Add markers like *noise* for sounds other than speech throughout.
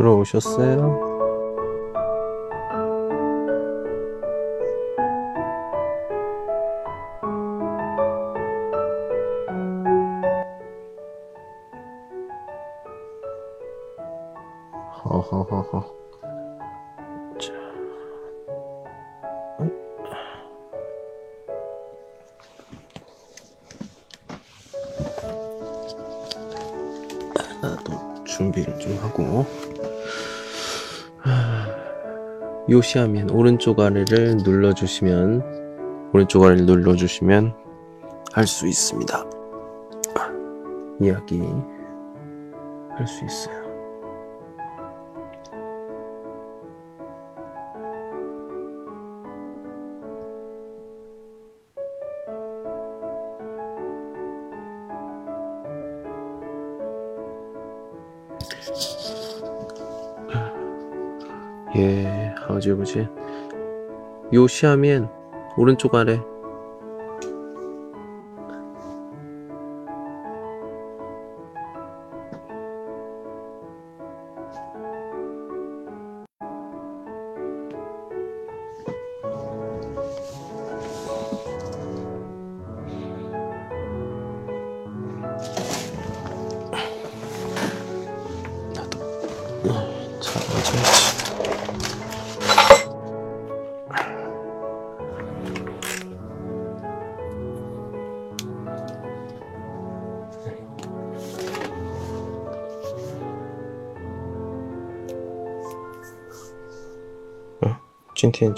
들어오셨어요? 요시하면 오른쪽 아래를 눌러주시면 오른쪽 아래를 눌러주시면 할 수 있습니다. 이야기 할 수 있어요. 아버지. 요시하면 오른쪽 아래.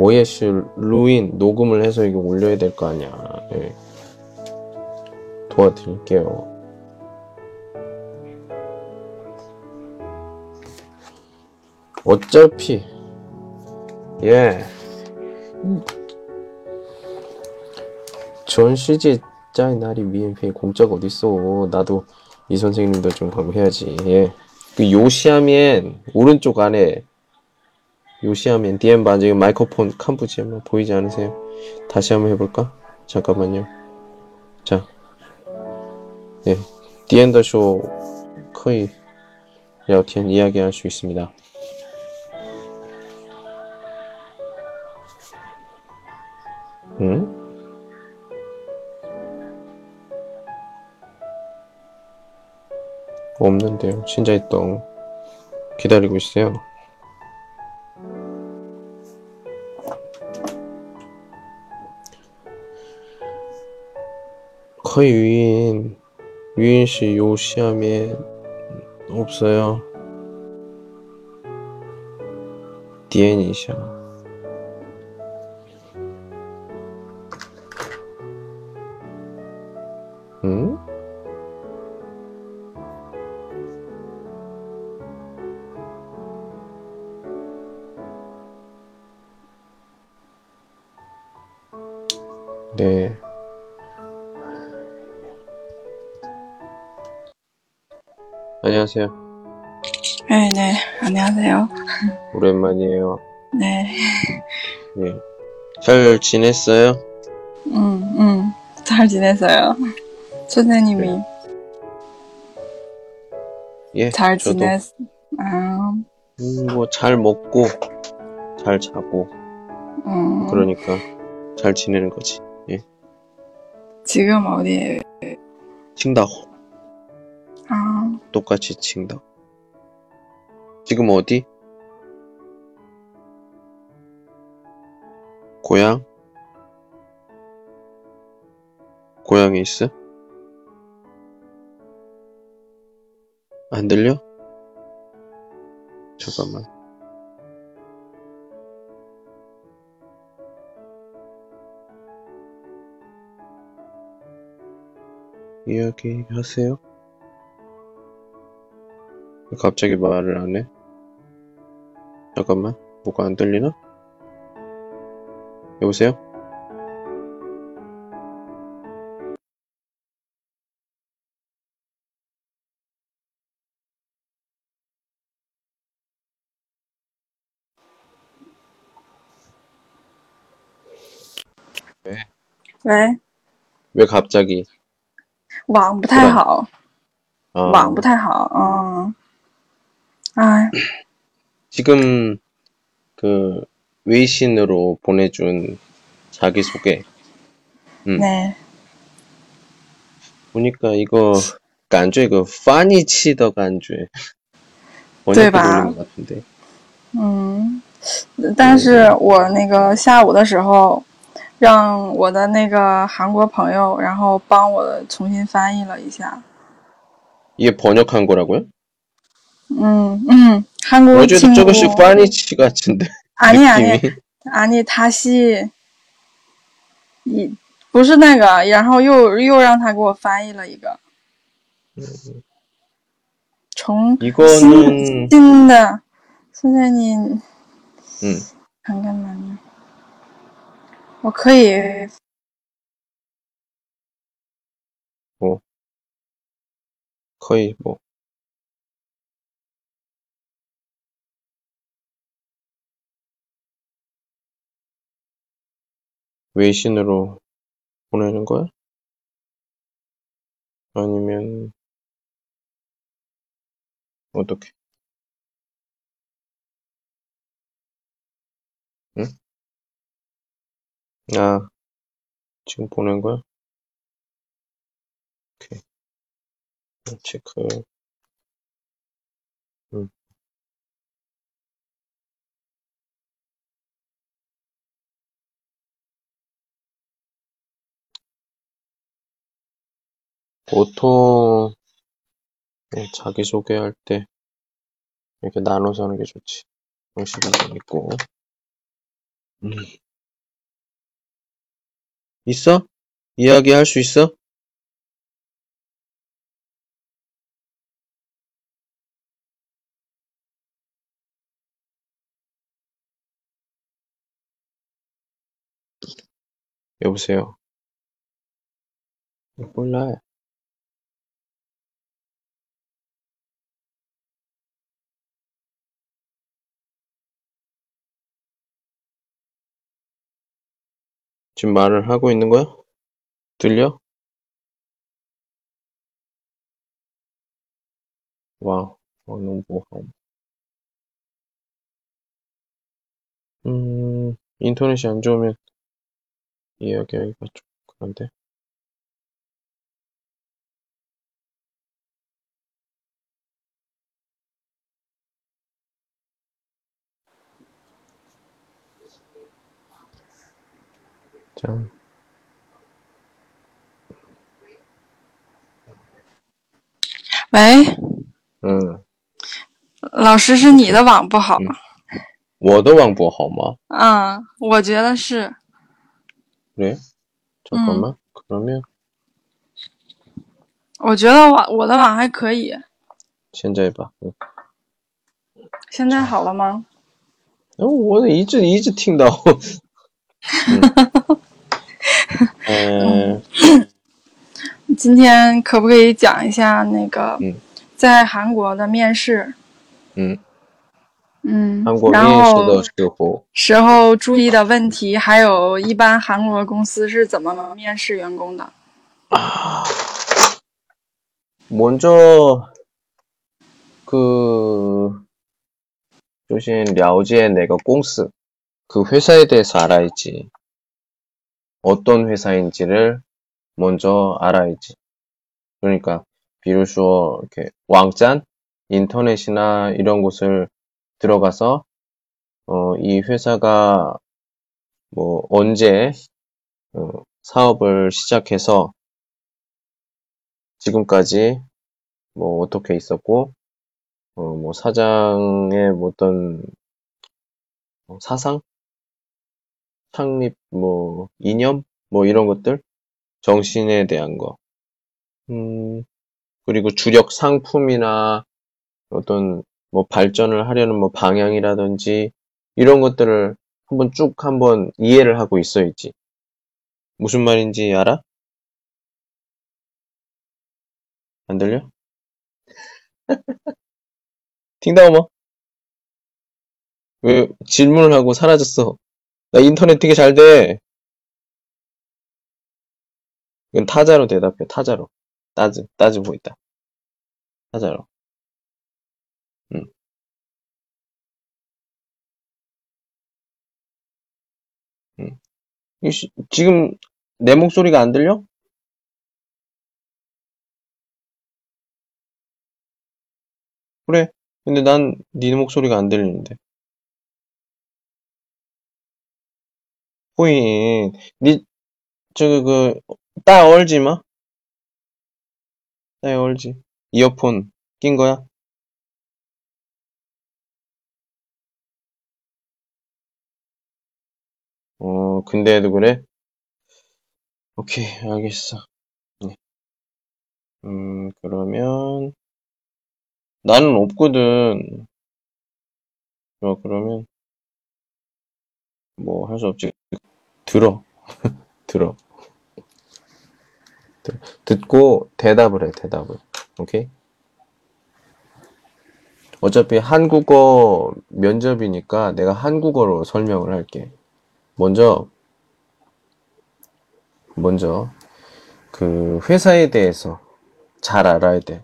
오예시 루인 녹음을 해서 이거 올려야 될 거 아니야. 예. 도와드릴게요. 어차피 예. 전시제 짜의 날이 미엔페이 공짜가 어딨어. 나도 이 선생님도 좀 하고 해야지. 예. 그 요시하면 오른쪽 안에 요시하면 DM 반지금 마이크폰 캄부지 한번 보이지 않으세요? 다시 한번 해볼까? 잠깐만요. 자, 예, 디엔더쇼 거의 聊天 이야기할 수 있습니다. 응? 없는데요. 신자이똥 기다리고 있어요. 거의 유인 유인 씨 요시함에 없어요. 디엔이셔. 응? 네. 안녕하세요. 네, 네. 안녕하세요. 오랜만이에요. 네. 예. 잘 지냈어요? 음, 음. 잘 지냈어요. 선생님이 예. 잘 저도 지냈, 아, 음, 뭐 잘 먹고 잘 자고 음. 그러니까 잘 지내는 거지. 예. 지금 어디에, 칭다오. 아, 똑같이 칭다오. 지금 어디? 고향? 고향에 있어? 안 들려? 잠깐만. 이야기하세요? 갑자기 말을 안 해? 잠깐만. 뭐가 안 들리나? 여보세요?喂， 왜 갑자기? 网不太好， 아, 网不太好，嗯， 哎， 지금 그 웨이신으로 보내준 자기소개 음. 对， 보니까 이거 간주에 그 파니 치더 간주에 번역해 对吧？ 보는 것 같은데 嗯，但是我那个下午的时候，让我的那个韩国朋友，然后帮我重新翻译了一下。 이게 번역한 거라고요? 嗯嗯，韩国 어제도 亲 조금씩 我 파니치 같은데 아니 아니 느낌이 아니 다시 이不是那个，然后又又让他给我翻译了一个，从 이거는 新的，现在你 음, 看看呢，我可以 거의 뭐 외신으로 보내는 거야? 아니면 어떻게? 응? 아, 지금 보낸 거야? 오케이. 체크. 보통 네, 자기소개할 때 이렇게 나눠서 하는 게 좋지. 형식이 좀 있고. 음. 있어? 이야기 할 수 있어? 여보세요. 몰라. 지금 말을 하고 있는 거야? 들려? 와, 어, 너무 모험. 음, 인터넷이 안 좋으면 이야기하기가 좀 그런데. 嗯。喂。嗯。老师，是你的网不好吗？我的网不好吗？嗯，我觉得是。喂。怎么了？可能没有。我觉得网，我的网还可以。现在吧。嗯。现在好了吗？嗯，我一直一直听到。*laughs* 에, 今天可不可以讲一下那个嗯在韩国的面试？ 嗯，嗯，韩国然面试后的时候，时候注意的问题，还有一般韩国公司是怎么面试员工的？ 먼저 그 조신 려解 내가 공스 그 회사에 대해서 알아야지. 어떤 회사인지를 먼저 알아야지. 그러니까 비로소 이렇게 왕짠 인터넷이나 이런 곳을 들어가서 어, 이 회사가 뭐 언제 어, 사업을 시작해서 지금까지 뭐 어떻게 있었고 어, 뭐 사장의 뭐 어떤 어, 사상, 창립, 뭐, 이념? 뭐 이런 것들? 정신에 대한 거. 음, 그리고 주력 상품이나 어떤 뭐 발전을 하려는 뭐 방향이라든지 이런 것들을 한번 쭉 한번 이해를 하고 있어야지. 무슨 말인지 알아? 안 들려? *laughs* 팅다오머. 왜 질문을 하고 사라졌어? 나 인터넷 되게 잘 돼. 이건 타자로 대답해, 타자로. 따즈, 따즈 보있다. 타자로. 응. 응. 이 씨, 지금 내 목소리가 안 들려? 그래. 근데 난 네 목소리가 안 들리는데. 호인, 니, 저기, 그, 따 얼지 마? 따 얼지. 이어폰 낀 거야? 어, 근데도 그래? 오케이, 알겠어. 네. 음, 그러면, 나는 없거든. 어, 그러면, 뭐, 할 수 없지. 들어. *laughs* 들어. 들- 듣고 대답을 해, 대답을. 오케이? 어차피 한국어 면접이니까 내가 한국어로 설명을 할게. 먼저, 먼저, 그 회사에 대해서 잘 알아야 돼.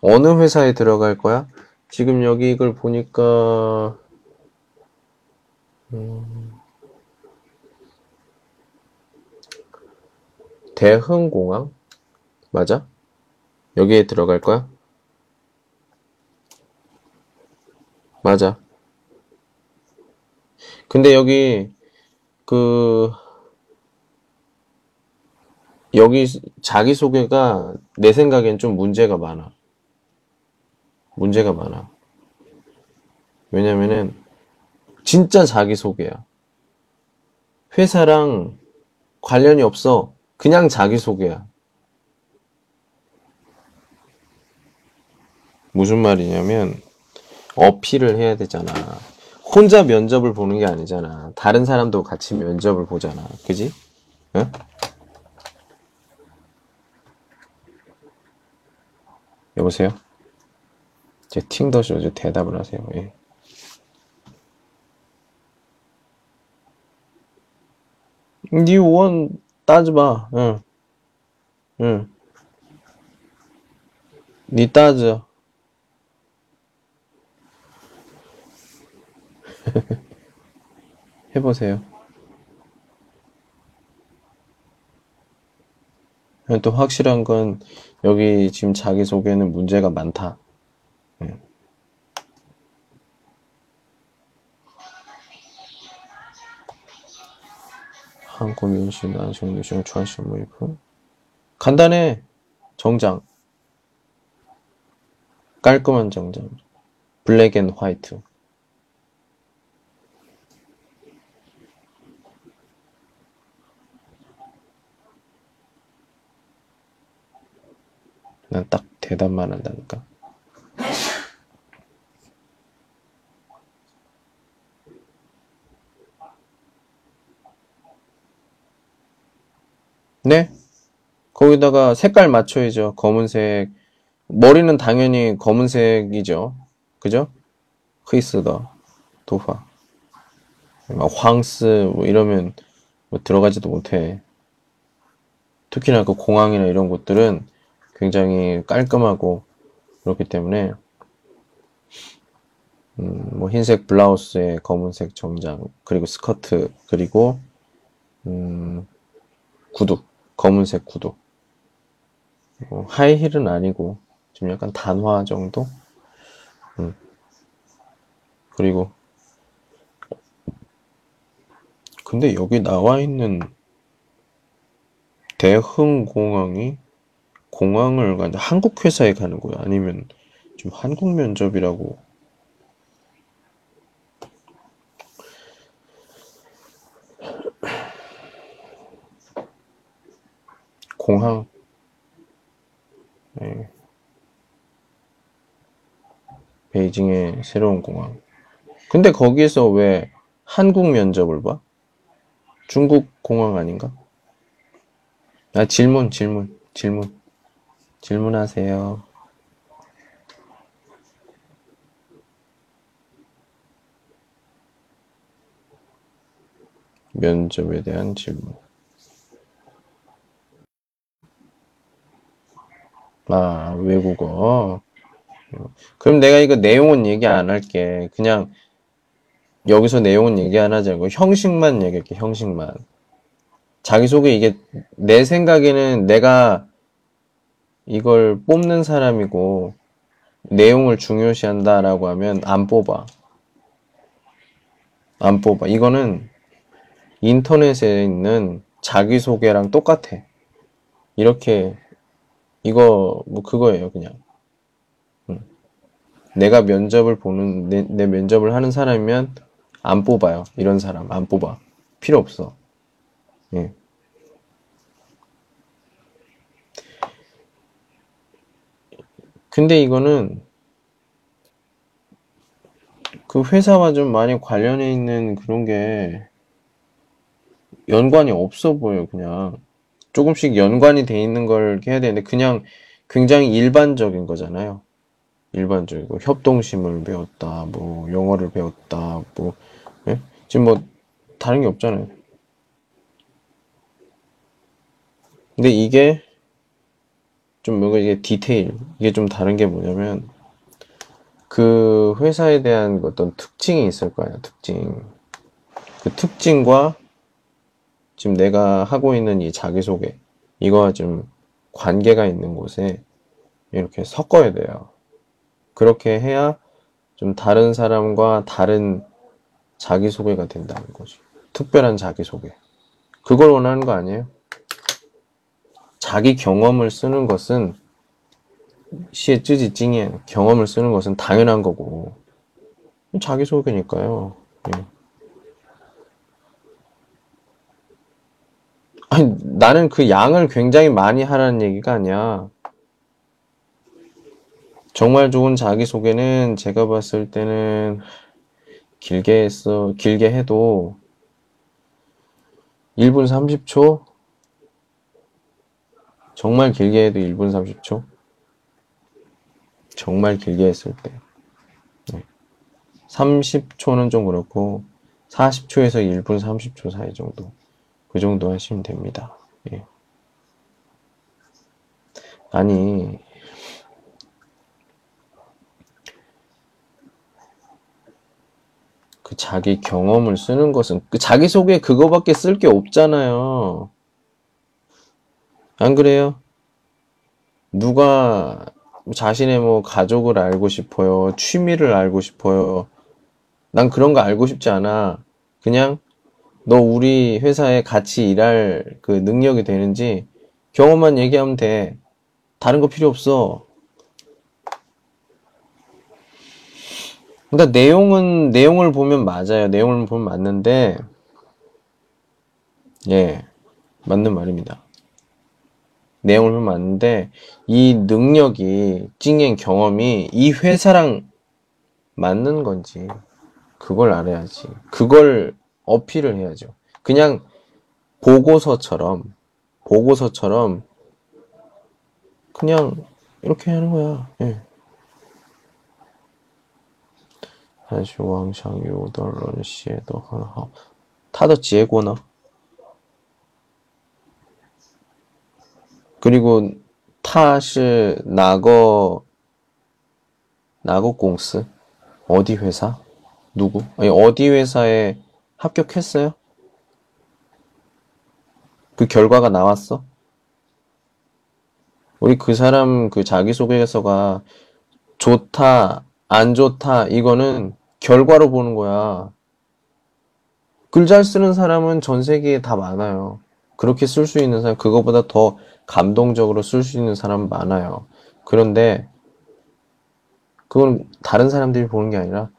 어느 회사에 들어갈 거야? 지금 여기 이걸 보니까, 음, 대흥공항? 맞아? 여기에 들어갈 거야? 맞아. 근데 여기, 그, 여기 자기소개가 내 생각엔 좀 문제가 많아. 문제가 많아. 왜냐면은, 진짜 자기소개야. 회사랑 관련이 없어. 그냥 자기소개야. 무슨 말이냐면, 어필을 해야 되잖아. 혼자 면접을 보는 게 아니잖아. 다른 사람도 같이 면접을 보잖아. 그지? 응? 여보세요? 제 팅더쇼 저 대답을 하세요. 예. 니원 따져봐. 응. 응. 니 따져. *laughs* 해보세요. 또 확실한 건 여기 지금 자기소개는 문제가 많다. 한국 민심 난성 유성传신 무이프 간단해. 정장. 깔끔한 정장. 블랙 앤 화이트. 난 딱 대답만 한다니까. 네? 거기다가 색깔 맞춰야죠. 검은색. 머리는 당연히 검은색이죠. 그죠? 흐이스더, 도파. 막 황스 뭐 이러면 뭐 들어가지도 못해. 특히나 그 공항이나 이런 곳들은 굉장히 깔끔하고 그렇기 때문에 음, 뭐 흰색 블라우스에 검은색 정장 그리고 스커트 그리고 음, 구두 검은색 구두 뭐 하이힐은 아니고 좀 약간 단화 정도 음. 그리고 근데 여기 나와 있는 대흥공항이 공항을 가 한국 회사에 가는 거야? 아니면 좀 한국 면접이라고? 공항. 네. 베이징의 새로운 공항. 근데 거기에서 왜 한국 면접을 봐? 중국 공항 아닌가? 아, 질문, 질문, 질문. 질문하세요. 면접에 대한 질문. 아, 외국어. 그럼 내가 이거 내용은 얘기 안 할게. 그냥 여기서 내용은 얘기 안 하지 않고 형식만 얘기할게, 형식만. 자기소개 이게 내 생각에는 내가 이걸 뽑는 사람이고 내용을 중요시한다라고 하면 안 뽑아. 안 뽑아. 이거는 인터넷에 있는 자기소개랑 똑같아. 이렇게 이거 뭐 그거예요, 그냥. 음. 내가 면접을 보는 내, 내 면접을 하는 사람이면 안 뽑아요. 이런 사람 안 뽑아. 필요 없어. 예. 근데 이거는 그 회사와 좀 많이 관련해 있는 그런 게 연관이 없어 보여, 그냥. 조금씩 연관이 돼 있는 걸 해야 되는데, 그냥 굉장히 일반적인 거잖아요. 일반적이고, 협동심을 배웠다, 뭐, 영어를 배웠다, 뭐, 예? 지금 뭐, 다른 게 없잖아요. 근데 이게 좀 뭔가 이게 디테일 이게 좀 다른 게 뭐냐면 그 회사에 대한 어떤 특징이 있을 거예요 특징 그 특징과 지금 내가 하고 있는 이 자기소개 이거와 좀 관계가 있는 곳에 이렇게 섞어야 돼요 그렇게 해야 좀 다른 사람과 다른 자기소개가 된다는 거지 특별한 자기소개 그걸 원하는 거 아니에요? 자기 경험을 쓰는 것은 시의 쯔지 찡에 경험을 쓰는 것은 당연한 거고 자기소개니까요. 예. 아니, 나는 그 양을 굉장히 많이 하라는 얘기가 아니야. 정말 좋은 자기소개는 제가 봤을 때는 길게 했어, 길게 해도 1분 30초? 정말 길게 해도 1분 30초? 정말 길게 했을 때. 네. 30초는 좀 그렇고, 40초에서 1분 30초 사이 정도. 그 정도 하시면 됩니다. 예. 아니, 그 자기 경험을 쓰는 것은, 그 자기 소개 그거밖에 쓸 게 없잖아요. 안 그래요? 누가 자신의 뭐 가족을 알고 싶어요. 취미를 알고 싶어요. 난 그런 거 알고 싶지 않아. 그냥 너 우리 회사에 같이 일할 그 능력이 되는지 경험만 얘기하면 돼. 다른 거 필요 없어. 그러니까 내용은 내용을 보면 맞아요. 내용을 보면 맞는데 예. 맞는 말입니다. 내용을 보면 맞는데 이 능력이 찡행 경험이 이 회사랑 맞는 건지 그걸 알아야지. 그걸 어필을 해야죠. 그냥 보고서처럼, 보고서처럼, 그냥 이렇게 하는 거야. 예. 다시 왕상 요덜런 시에도 하나 타더 지혜고나 그리고 타시 나거 나거 공스 어디 회사 누구 아니 어디 회사에 합격했어요? 그 결과가 나왔어? 우리 그 사람 그 자기소개서가 좋다, 안 좋다, 이거는 결과로 보는 거야. 글 잘 쓰는 사람은 전 세계에 다 많아요. 그렇게 쓸 수 있는 사람, 그거보다 더 감동적으로 쓸 수 있는 사람 많아요. 그런데, 그건 다른 사람들이 보는 게 아니라,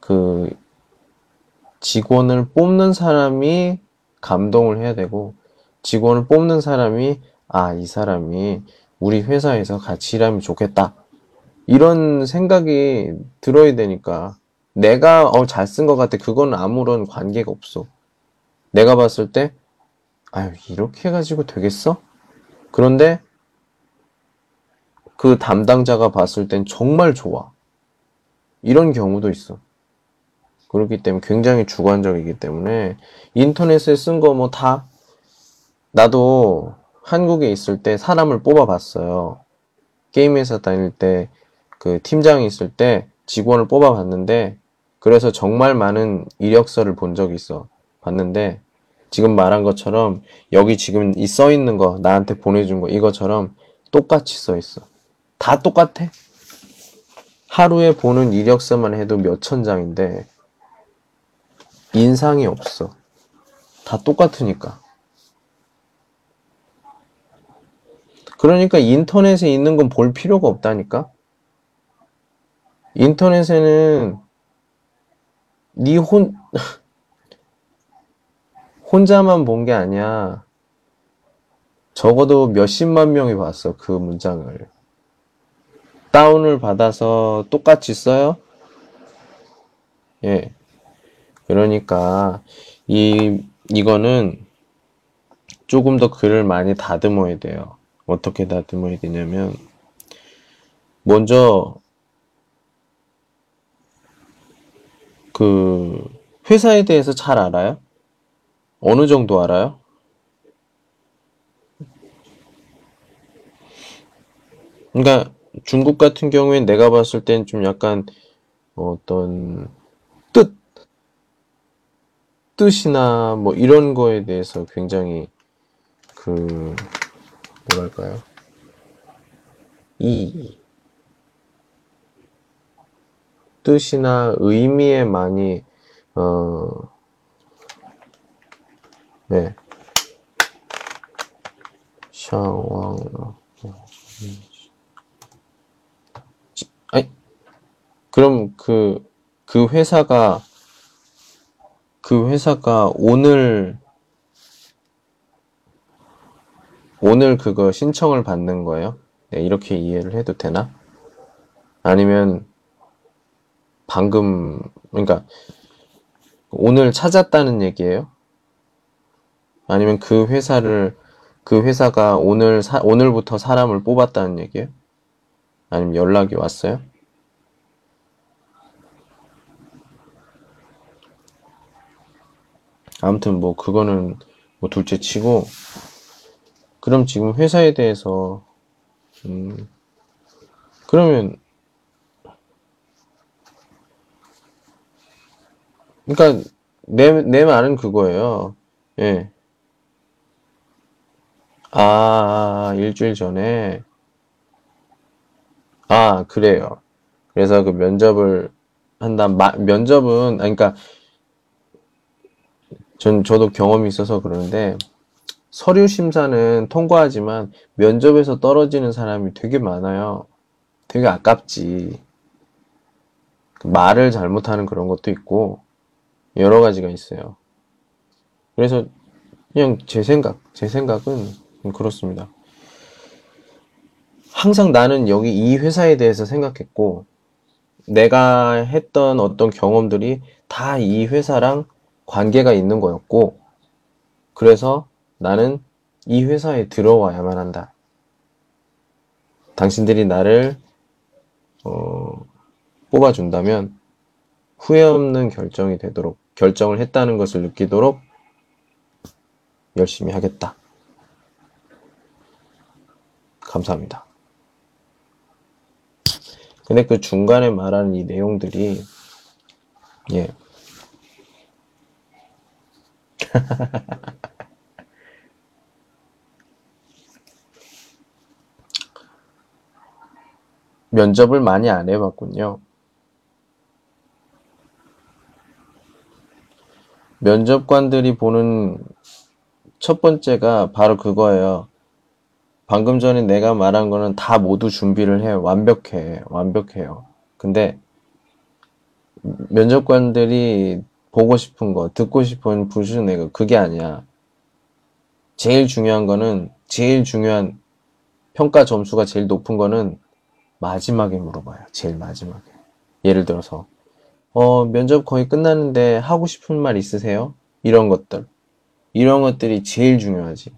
그, 직원을 뽑는 사람이 감동을 해야 되고, 직원을 뽑는 사람이, 아, 이 사람이 우리 회사에서 같이 일하면 좋겠다. 이런 생각이 들어야 되니까, 내가, 어, 잘 쓴 것 같아. 그건 아무런 관계가 없어. 내가 봤을 때, 아유, 이렇게 해가지고 되겠어? 그런데, 그 담당자가 봤을 땐 정말 좋아. 이런 경우도 있어. 그렇기 때문에 굉장히 주관적이기 때문에 인터넷에 쓴 거 뭐 다 나도 한국에 있을 때 사람을 뽑아봤어요. 게임 회사 다닐 때 그 팀장이 있을 때 직원을 뽑아봤는데 그래서 정말 많은 이력서를 본 적이 있어. 봤는데 지금 말한 것처럼 여기 지금 이 써 있는 거 나한테 보내준 거 이거처럼 똑같이 써 있어. 다 똑같아. 하루에 보는 이력서만 해도 몇 천 장인데 인상이 없어. 다 똑같으니까. 그러니까 인터넷에 있는 건 볼 필요가 없다니까? 인터넷에는 네 혼, *laughs* 혼자만 본 게 아니야. 적어도 몇십만 명이 봤어, 그 문장을. 다운을 받아서 똑같이 써요? 예. 그러니까, 이, 이거는 조금 더 글을 많이 다듬어야 돼요. 어떻게 다듬어야 되냐면, 먼저, 그, 회사에 대해서 잘 알아요? 어느 정도 알아요? 그러니까 중국 같은 경우엔 내가 봤을 땐 좀 약간 어떤 뜻, 뜻이나 뭐 이런 거에 대해서 굉장히 그 뭐랄까요? 이 뜻이나 의미에 많이 어 네. 샤왕 아니 그럼 그그 그 회사가 그 회사가 오늘, 오늘 그거 신청을 받는 거예요? 네, 이렇게 이해를 해도 되나? 아니면, 방금, 그러니까, 오늘 찾았다는 얘기예요? 아니면 그 회사를, 그 회사가 오늘, 사, 오늘부터 사람을 뽑았다는 얘기예요? 아니면 연락이 왔어요? 아무튼 뭐 그거는 뭐 둘째 치고 그럼 지금 회사에 대해서 음 그러면 그러니까 내 내 말은 그거예요. 예. 아, 일주일 전에 아, 그래요. 그래서 그 면접을 한다. 마, 면접은 아니, 그러니까 전 저도 경험이 있어서 그러는데 서류 심사는 통과하지만 면접에서 떨어지는 사람이 되게 많아요. 되게 아깝지. 그 말을 잘못하는 그런 것도 있고 여러 가지가 있어요. 그래서 그냥 제 생각, 제 생각은 그렇습니다. 항상 나는 여기 이 회사에 대해서 생각했고 내가 했던 어떤 경험들이 다 이 회사랑 관계가 있는 거였고, 그래서 나는 이 회사에 들어와야만 한다. 당신들이 나를, 어, 뽑아준다면 후회 없는 결정이 되도록 결정을 했다는 것을 느끼도록 열심히 하겠다. 감사합니다. 근데 그 중간에 말하는 이 내용들이 예. *laughs* 면접을 많이 안 해봤군요. 면접관들이 보는 첫 번째가 바로 그거예요. 방금 전에 내가 말한 거는 다 모두 준비를 해. 완벽해. 완벽해요. 근데 면접관들이 보고 싶은 거, 듣고 싶은 부수는 내가 그게 아니야. 제일 중요한 거는 제일 중요한 평가 점수가 제일 높은 거는 마지막에 물어봐요. 제일 마지막에. 예를 들어서 어, 면접 거의 끝났는데 하고 싶은 말 있으세요? 이런 것들. 이런 것들이 제일 중요하지.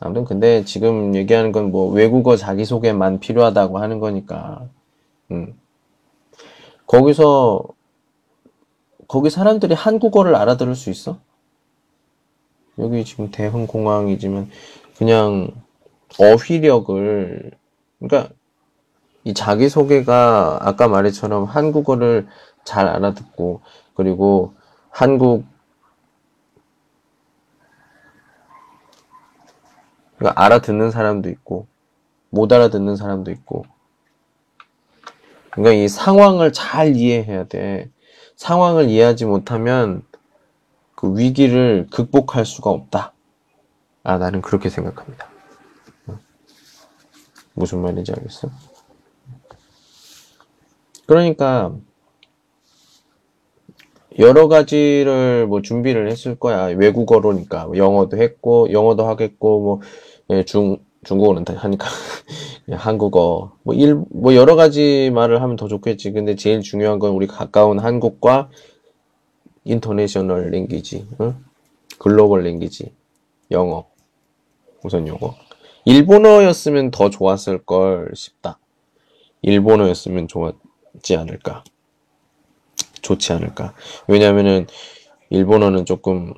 아무튼 근데 지금 얘기하는 건 뭐 외국어 자기소개만 필요하다고 하는 거니까. 음. 거기서 거기 사람들이 한국어를 알아들을 수 있어? 여기 지금 대흥 공항이지만 그냥 어휘력을 그러니까 이 자기소개가 아까 말했처럼 한국어를 잘 알아듣고 그리고 한국 그러니까 알아듣는 사람도 있고 못 알아듣는 사람도 있고 그러니까 이 상황을 잘 이해해야 돼. 상황을 이해하지 못하면 그 위기를 극복할 수가 없다. 아, 나는 그렇게 생각합니다. 무슨 말인지 알겠어? 그러니까 여러 가지를 뭐 준비를 했을 거야. 외국어로니까 뭐 영어도 했고 영어도 하겠고 뭐 예, 중 중국어는 다 하니까 *laughs* 한국어 뭐일뭐 여러 가지 말을 하면 더 좋겠지. 근데 제일 중요한 건 우리 가까운 한국과 인터내셔널 랭귀지, 응? 글로벌 랭귀지, 영어. 우선 영어. 일본어였으면 더 좋았을 걸 싶다. 일본어였으면 좋았지 않을까. 좋지 않을까. 왜냐면은 일본어는 조금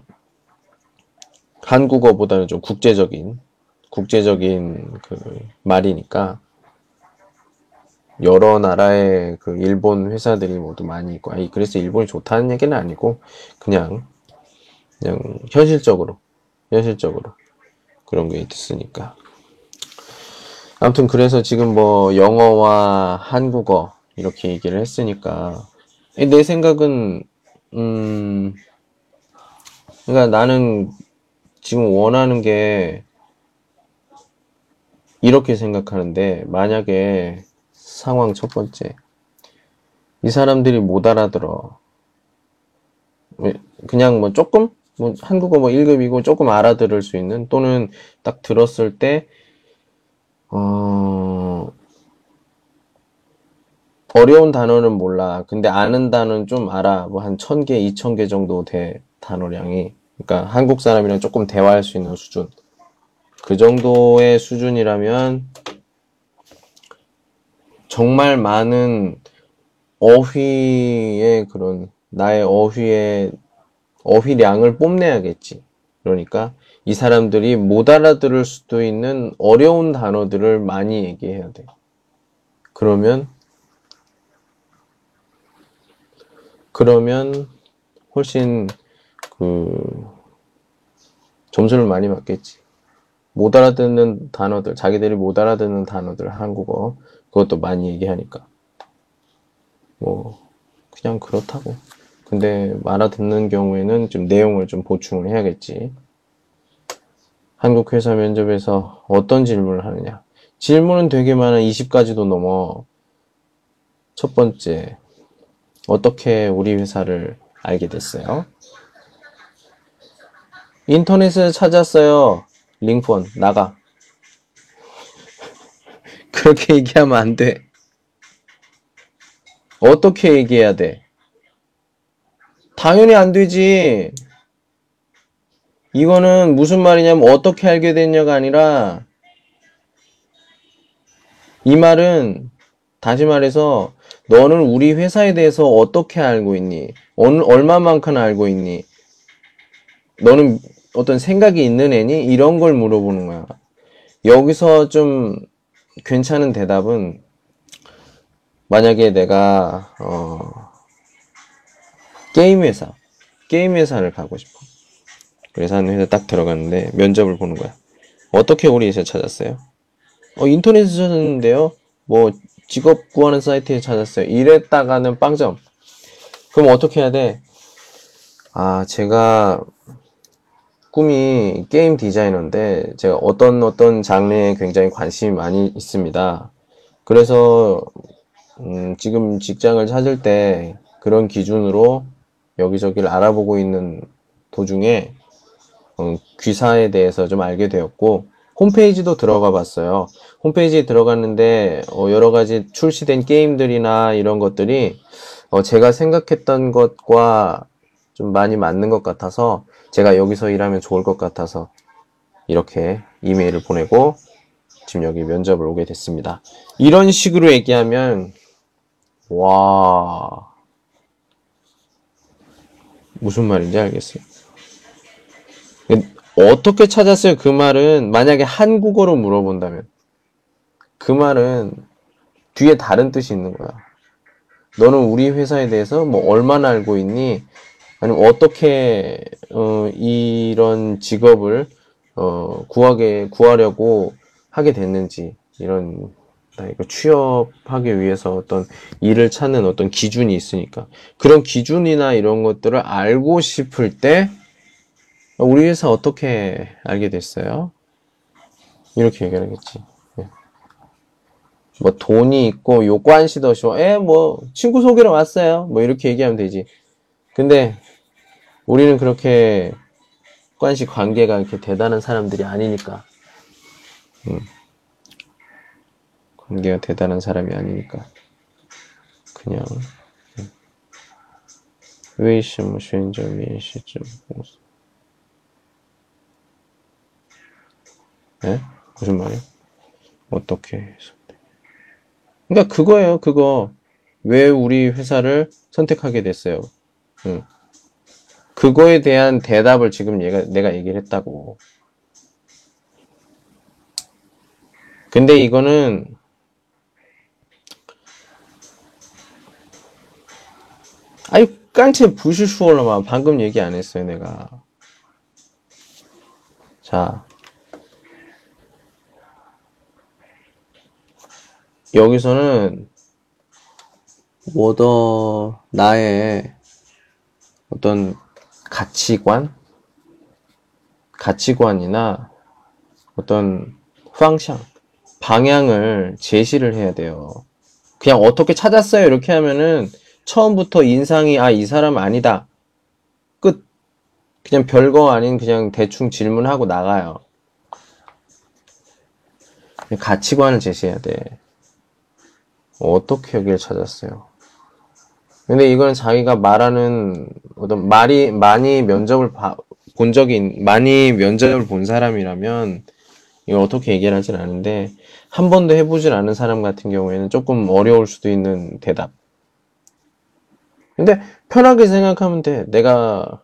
한국어보다는 좀 국제적인 국제적인 그 말이니까 여러 나라의 그 일본 회사들이 모두 많이 있고 아니 그래서 일본이 좋다는 얘기는 아니고 그냥 그냥 현실적으로 현실적으로 그런 게 있으니까. 아무튼 그래서 지금 뭐 영어와 한국어 이렇게 얘기를 했으니까 내 생각은 음 그러니까 나는 지금 원하는 게 이렇게 생각하는데 만약에 상황 첫 번째 이 사람들이 못 알아들어 그냥 뭐 조금 뭐 한국어 뭐 1급이고 조금 알아들을 수 있는 또는 딱 들었을 때 어, 어려운 단어는 몰라. 근데 아는 단어는 좀 알아. 뭐 한 천 개, 이천 개 정도 돼 단어량이. 그러니까 한국 사람이랑 조금 대화할 수 있는 수준. 그 정도의 수준이라면 정말 많은 어휘의 그런 나의 어휘의 어휘량을 뽐내야겠지. 그러니까 이 사람들이 못 알아들을 수도 있는 어려운 단어들을 많이 얘기해야 돼. 그러면 그러면 훨씬 그 점수를 많이 받겠지. 못 알아듣는 단어들, 자기들이 못 알아듣는 단어들, 한국어, 그것도 많이 얘기하니까. 뭐, 그냥 그렇다고. 근데 알아듣는 경우에는 좀 내용을 좀 보충을 해야겠지. 한국 회사 면접에서 어떤 질문을 하느냐. 질문은 되게 많아. 20가지도 넘어. 첫 번째, 어떻게 우리 회사를 알게 됐어요? 인터넷에 찾았어요. 링폰 나가. *laughs* 그렇게 얘기하면 안 돼. 어떻게 얘기해야 돼? 당연히 안 되지. 이거는 무슨 말이냐면 어떻게 알게 됐냐가 아니라 이 말은 다시 말해서 너는 우리 회사에 대해서 어떻게 알고 있니? 얼, 얼마만큼 알고 있니? 너는 어떤 생각이 있는 애니? 이런 걸 물어보는 거야. 여기서 좀 괜찮은 대답은 만약에 내가 어, 게임 회사, 게임 회사를 가고 싶어. 그래서 한 회사 딱 들어갔는데 면접을 보는 거야. 어떻게 우리 회사 찾았어요? 어, 인터넷에서 찾았는데요. 뭐 직업 구하는 사이트에 찾았어요. 이랬다가는 빵점. 그럼 어떻게 해야 돼? 아, 제가 꿈이 게임 디자이너인데 제가 어떤 어떤 장르에 굉장히 관심이 많이 있습니다. 그래서 음, 지금 직장을 찾을 때 그런 기준으로 여기저기를 알아보고 있는 도중에 어, 귀사에 대해서 좀 알게 되었고 홈페이지도 들어가 봤어요. 홈페이지에 들어갔는데 어, 여러 가지 출시된 게임들이나 이런 것들이 어, 제가 생각했던 것과 좀 많이 맞는 것 같아서 제가 여기서 일하면 좋을 것 같아서 이렇게 이메일을 보내고 지금 여기 면접을 오게 됐습니다. 이런 식으로 얘기하면 와 무슨 말인지 알겠어요. 어떻게 찾았어요? 그 말은 만약에 한국어로 물어본다면 그 말은 뒤에 다른 뜻이 있는 거야. 너는 우리 회사에 대해서 뭐 얼마나 알고 있니? 아니면 어떻게 어, 이런 직업을 어, 구하게 구하려고 하게 됐는지 이런 나 이거 취업하기 위해서 어떤 일을 찾는 어떤 기준이 있으니까 그런 기준이나 이런 것들을 알고 싶을 때 우리 회사 어떻게 알게 됐어요? 이렇게 얘기하겠지. 예. 뭐 돈이 있고 요관시더쇼, 에, 뭐 친구 소개로 왔어요. 뭐 이렇게 얘기하면 되지. 근데 우리는 그렇게 관시 관계가 이렇게 대단한 사람들이 아니니까. 음. 관계가 대단한 사람이 아니니까. 그냥. 음. 为什么选择面试这个公司？ 예? 무슨 말이에요? 어떻게 해서? 그러니까 그거예요, 그거. 왜 우리 회사를 선택하게 됐어요? 응. 그거에 대한 대답을 지금 얘가, 내가 얘기를 했다고. 근데 이거는, 아유, 깐체 부실수월로만 방금 얘기 안 했어요, 내가. 자. 여기서는 워더 나의 어떤 가치관, 가치관이나 어떤 방향, 방향을 제시를 해야 돼요. 그냥 어떻게 찾았어요? 이렇게 하면은 처음부터 인상이 아, 이 사람 아니다. 끝. 그냥 별거 아닌 그냥 대충 질문하고 나가요. 가치관을 제시해야 돼. 어떻게 여기를 찾았어요? 근데 이건 자기가 말하는 어떤 말이 많이 면접을 봐- 본 적이 있- 많이 면접을 본 사람이라면 이걸 어떻게 얘기를 하진 않은데 한 번도 해보진 않은 사람 같은 경우에는 조금 어려울 수도 있는 대답. 근데 편하게 생각하면 돼. 내가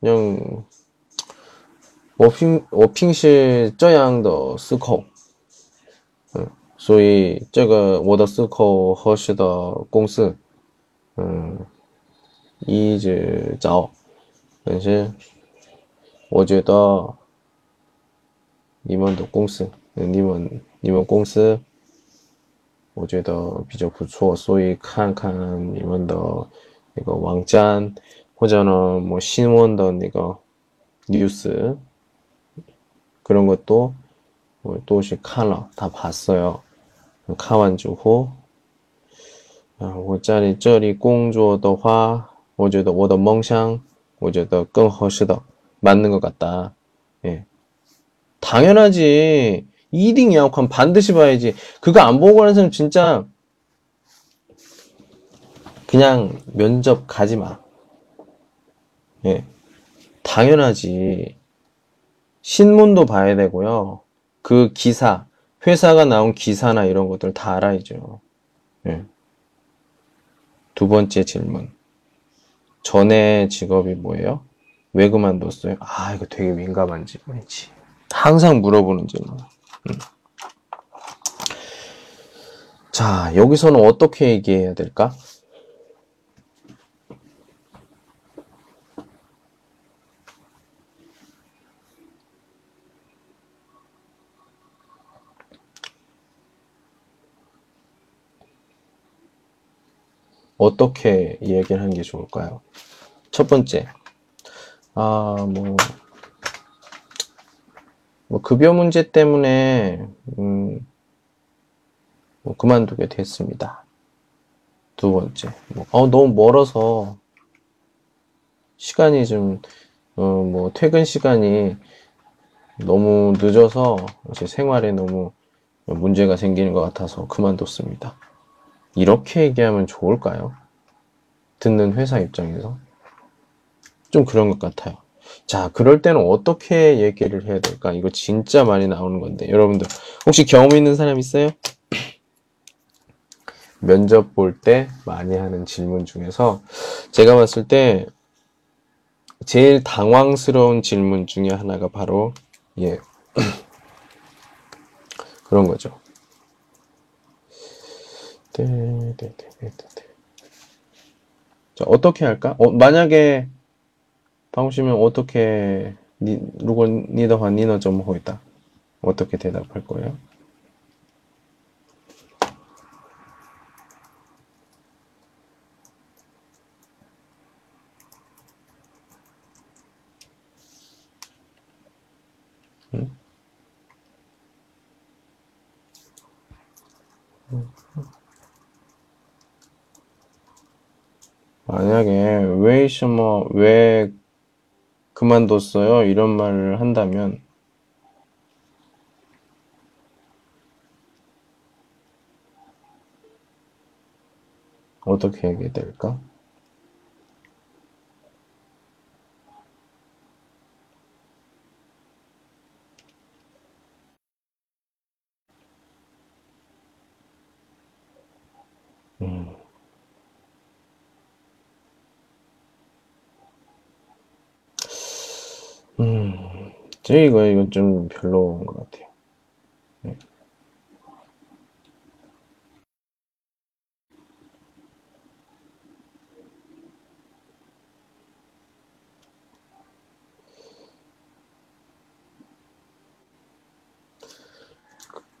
그냥 我平我平时这样的思考，所以这个我的思考合适的公司， 嗯，一直找，但是我觉得你们的公司，嗯你们你们公司，我觉得比较不错，所以看看你们的那个网站或者呢뭐 신문的那个 뉴스 그런 것도 뭐 또시 看了다 봤어요. 看完之后， 啊，我在你这里工作的话，我觉得我的梦想，我觉得更合适的，맞는 것 같다. 예. 당연하지. 2등 양관 반드시 봐야지. 그거 안 보고 가는 사람 진짜 그냥 면접 가지 마. 예. 당연하지. 신문도 봐야 되고요. 그 기사, 회사가 나온 기사나 이런 것들 다 알아야죠. 예. 두 번째 질문. 전에 직업이 뭐예요? 왜 그만뒀어요? 아, 이거 되게 민감한 질문이지. 항상 물어보는 질문. 음. 자, 여기서는 어떻게 얘기해야 될까? 어떻게 얘기를 하는 게 좋을까요? 첫 번째, 아, 뭐, 뭐 급여 문제 때문에 음, 뭐 그만두게 됐습니다. 두 번째, 뭐, 어, 너무 멀어서 시간이 좀, 어, 뭐 퇴근 시간이 너무 늦어서 제 생활에 너무 문제가 생기는 것 같아서 그만뒀습니다. 이렇게 얘기하면 좋을까요? 듣는 회사 입장에서? 좀 그런 것 같아요. 자, 그럴 때는 어떻게 얘기를 해야 될까? 이거 진짜 많이 나오는 건데. 여러분들, 혹시 경험 있는 사람 있어요? 면접 볼 때 많이 하는 질문 중에서 제가 봤을 때 제일 당황스러운 질문 중에 하나가 바로, 예, *clears throat* 그런 거죠. 자, 어떻게 할까? 어, 만약에 방심면 어떻게 니, 루고 니더와 니너 좀 보이다. 어떻게 대답할 거예요? 응? 만약에 왜, 什么,왜 그만뒀어요? 이런 말을 한다면 어떻게 얘기해야 될까? 음. 음, 제 이거 이건 좀 별로인 것 같아요. 네.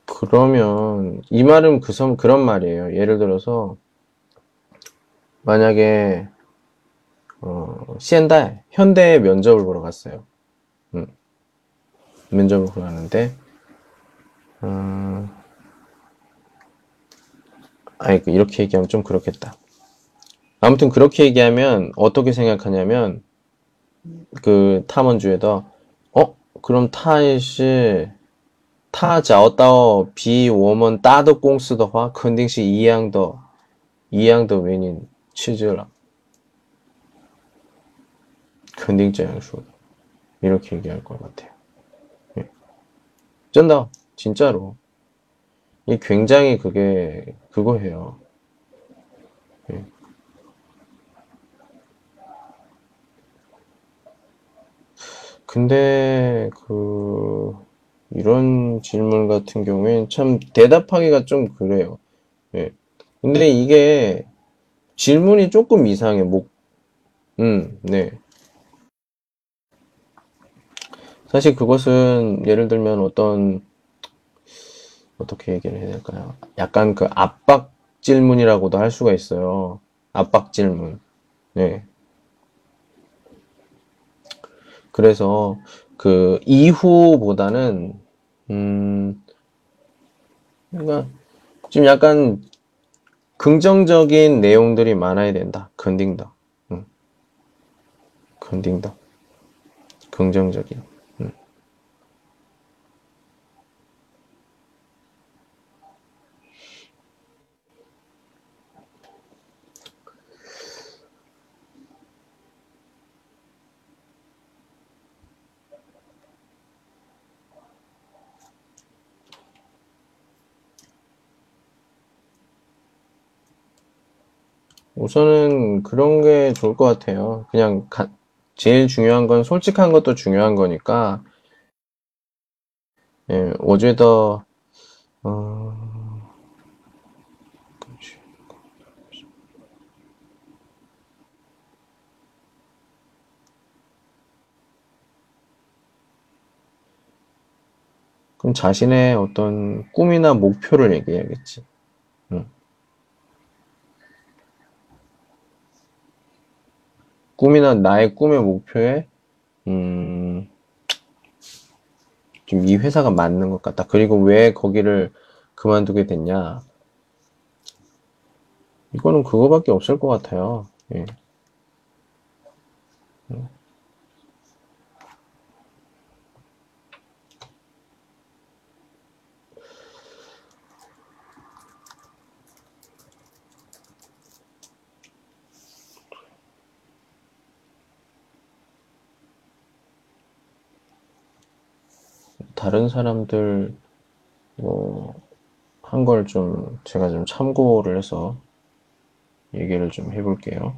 그러면 이 말은 그 섬, 그런 말이에요. 예를 들어서 만약에 어, 현대 현대 면접을 보러 갔어요. 음, 면접을 보는데 음, 어, 아니 그 이렇게 얘기하면 좀 그렇겠다. 아무튼 그렇게 얘기하면 어떻게 생각하냐면 그 탐원주에다 어 그럼 타이시 타자어따오 비 워먼 따도 꽁스더화 컨딩시 이양더 이양더 웬인 치즈라 컨딩 자양수 이렇게 얘기할 것 같아요. 예. 真的, 진짜로. 이 굉장히 그게 그거예요. 예. 근데 그 이런 질문 같은 경우엔 참 대답하기가 좀 그래요. 예. 근데 이게 질문이 조금 이상해. 목, 음, 네. 사실 그것은 예를 들면 어떤 어떻게 얘기를 해야 될까요? 약간 그 압박 질문이라고도 할 수가 있어요. 압박 질문. 네. 그래서 그 이후보다는 음 그러니까 좀 약간 긍정적인 내용들이 많아야 된다. 컨딩다. 응. 컨딩다. 긍정적인. 우선은 그런 게 좋을 것 같아요. 그냥 가, 제일 중요한 건 솔직한 것도 중요한 거니까, 예, 어제 더, 어, 그럼 자신의 어떤 꿈이나 목표를 얘기해야겠지. 꿈이나 나의 꿈의 목표에, 음, 좀 이 회사가 맞는 것 같다. 그리고 왜 거기를 그만두게 됐냐? 이거는 그거밖에 없을 것 같아요. 예. 다른 사람들 뭐 한 걸 좀 제가 좀 참고를 해서 얘기를 좀 해볼게요.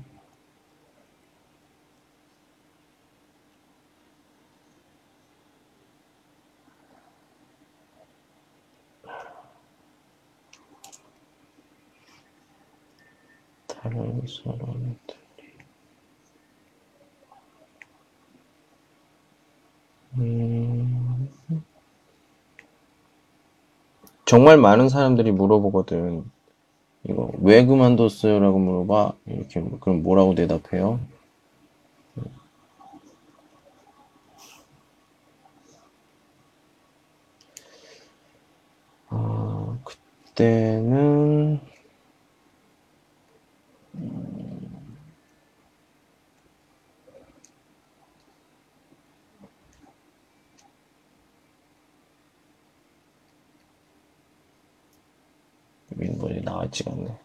다른 사람들 음, 정말 많은 사람들이 물어보거든. 이거 왜 그만뒀어요? 라고 물어봐. 이렇게 그럼 뭐라고 대답해요? 아, 그때는 나와있지가 않네.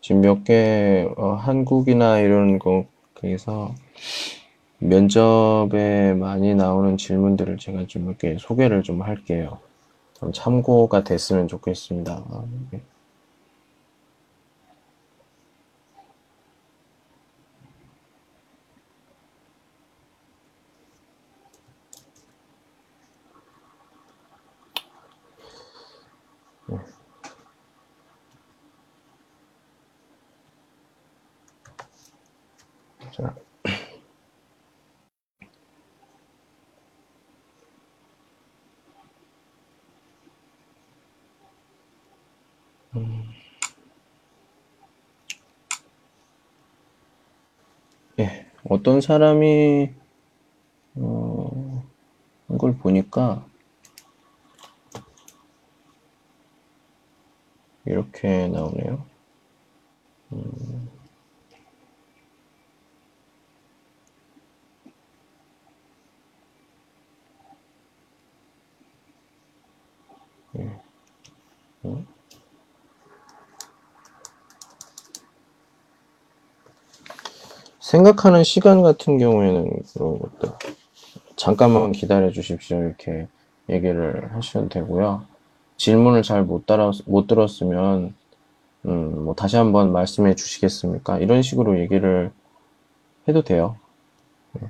지금 몇 개, 어, 한국이나 이런 거, 거기서 면접에 많이 나오는 질문들을 제가 좀 이렇게 소개를 좀 할게요. 좀 참고가 됐으면 좋겠습니다. 아, 네. 자. 예, 어떤 사람이, 어, 한걸 보니까, 이렇게 나오네요. 생각하는 시간 같은 경우에는 그런 것들 잠깐만 기다려 주십시오 이렇게 얘기를 하셔도 되고요. 질문을 잘 못 따라 못 들었으면 음, 뭐 다시 한번 말씀해 주시겠습니까? 이런 식으로 얘기를 해도 돼요. 네.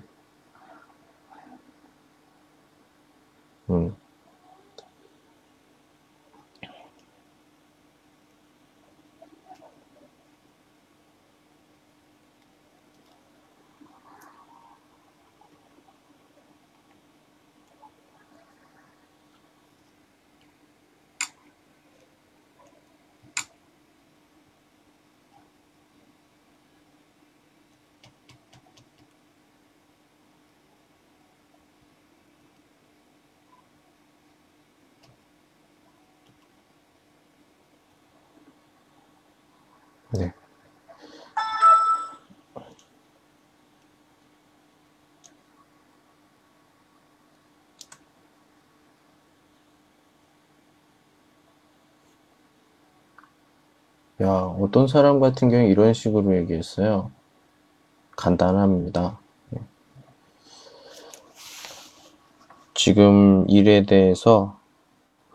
음. 네. 야, 어떤 사람 같은 경우에 이런 식으로 얘기했어요. 간단합니다. 지금 일에 대해서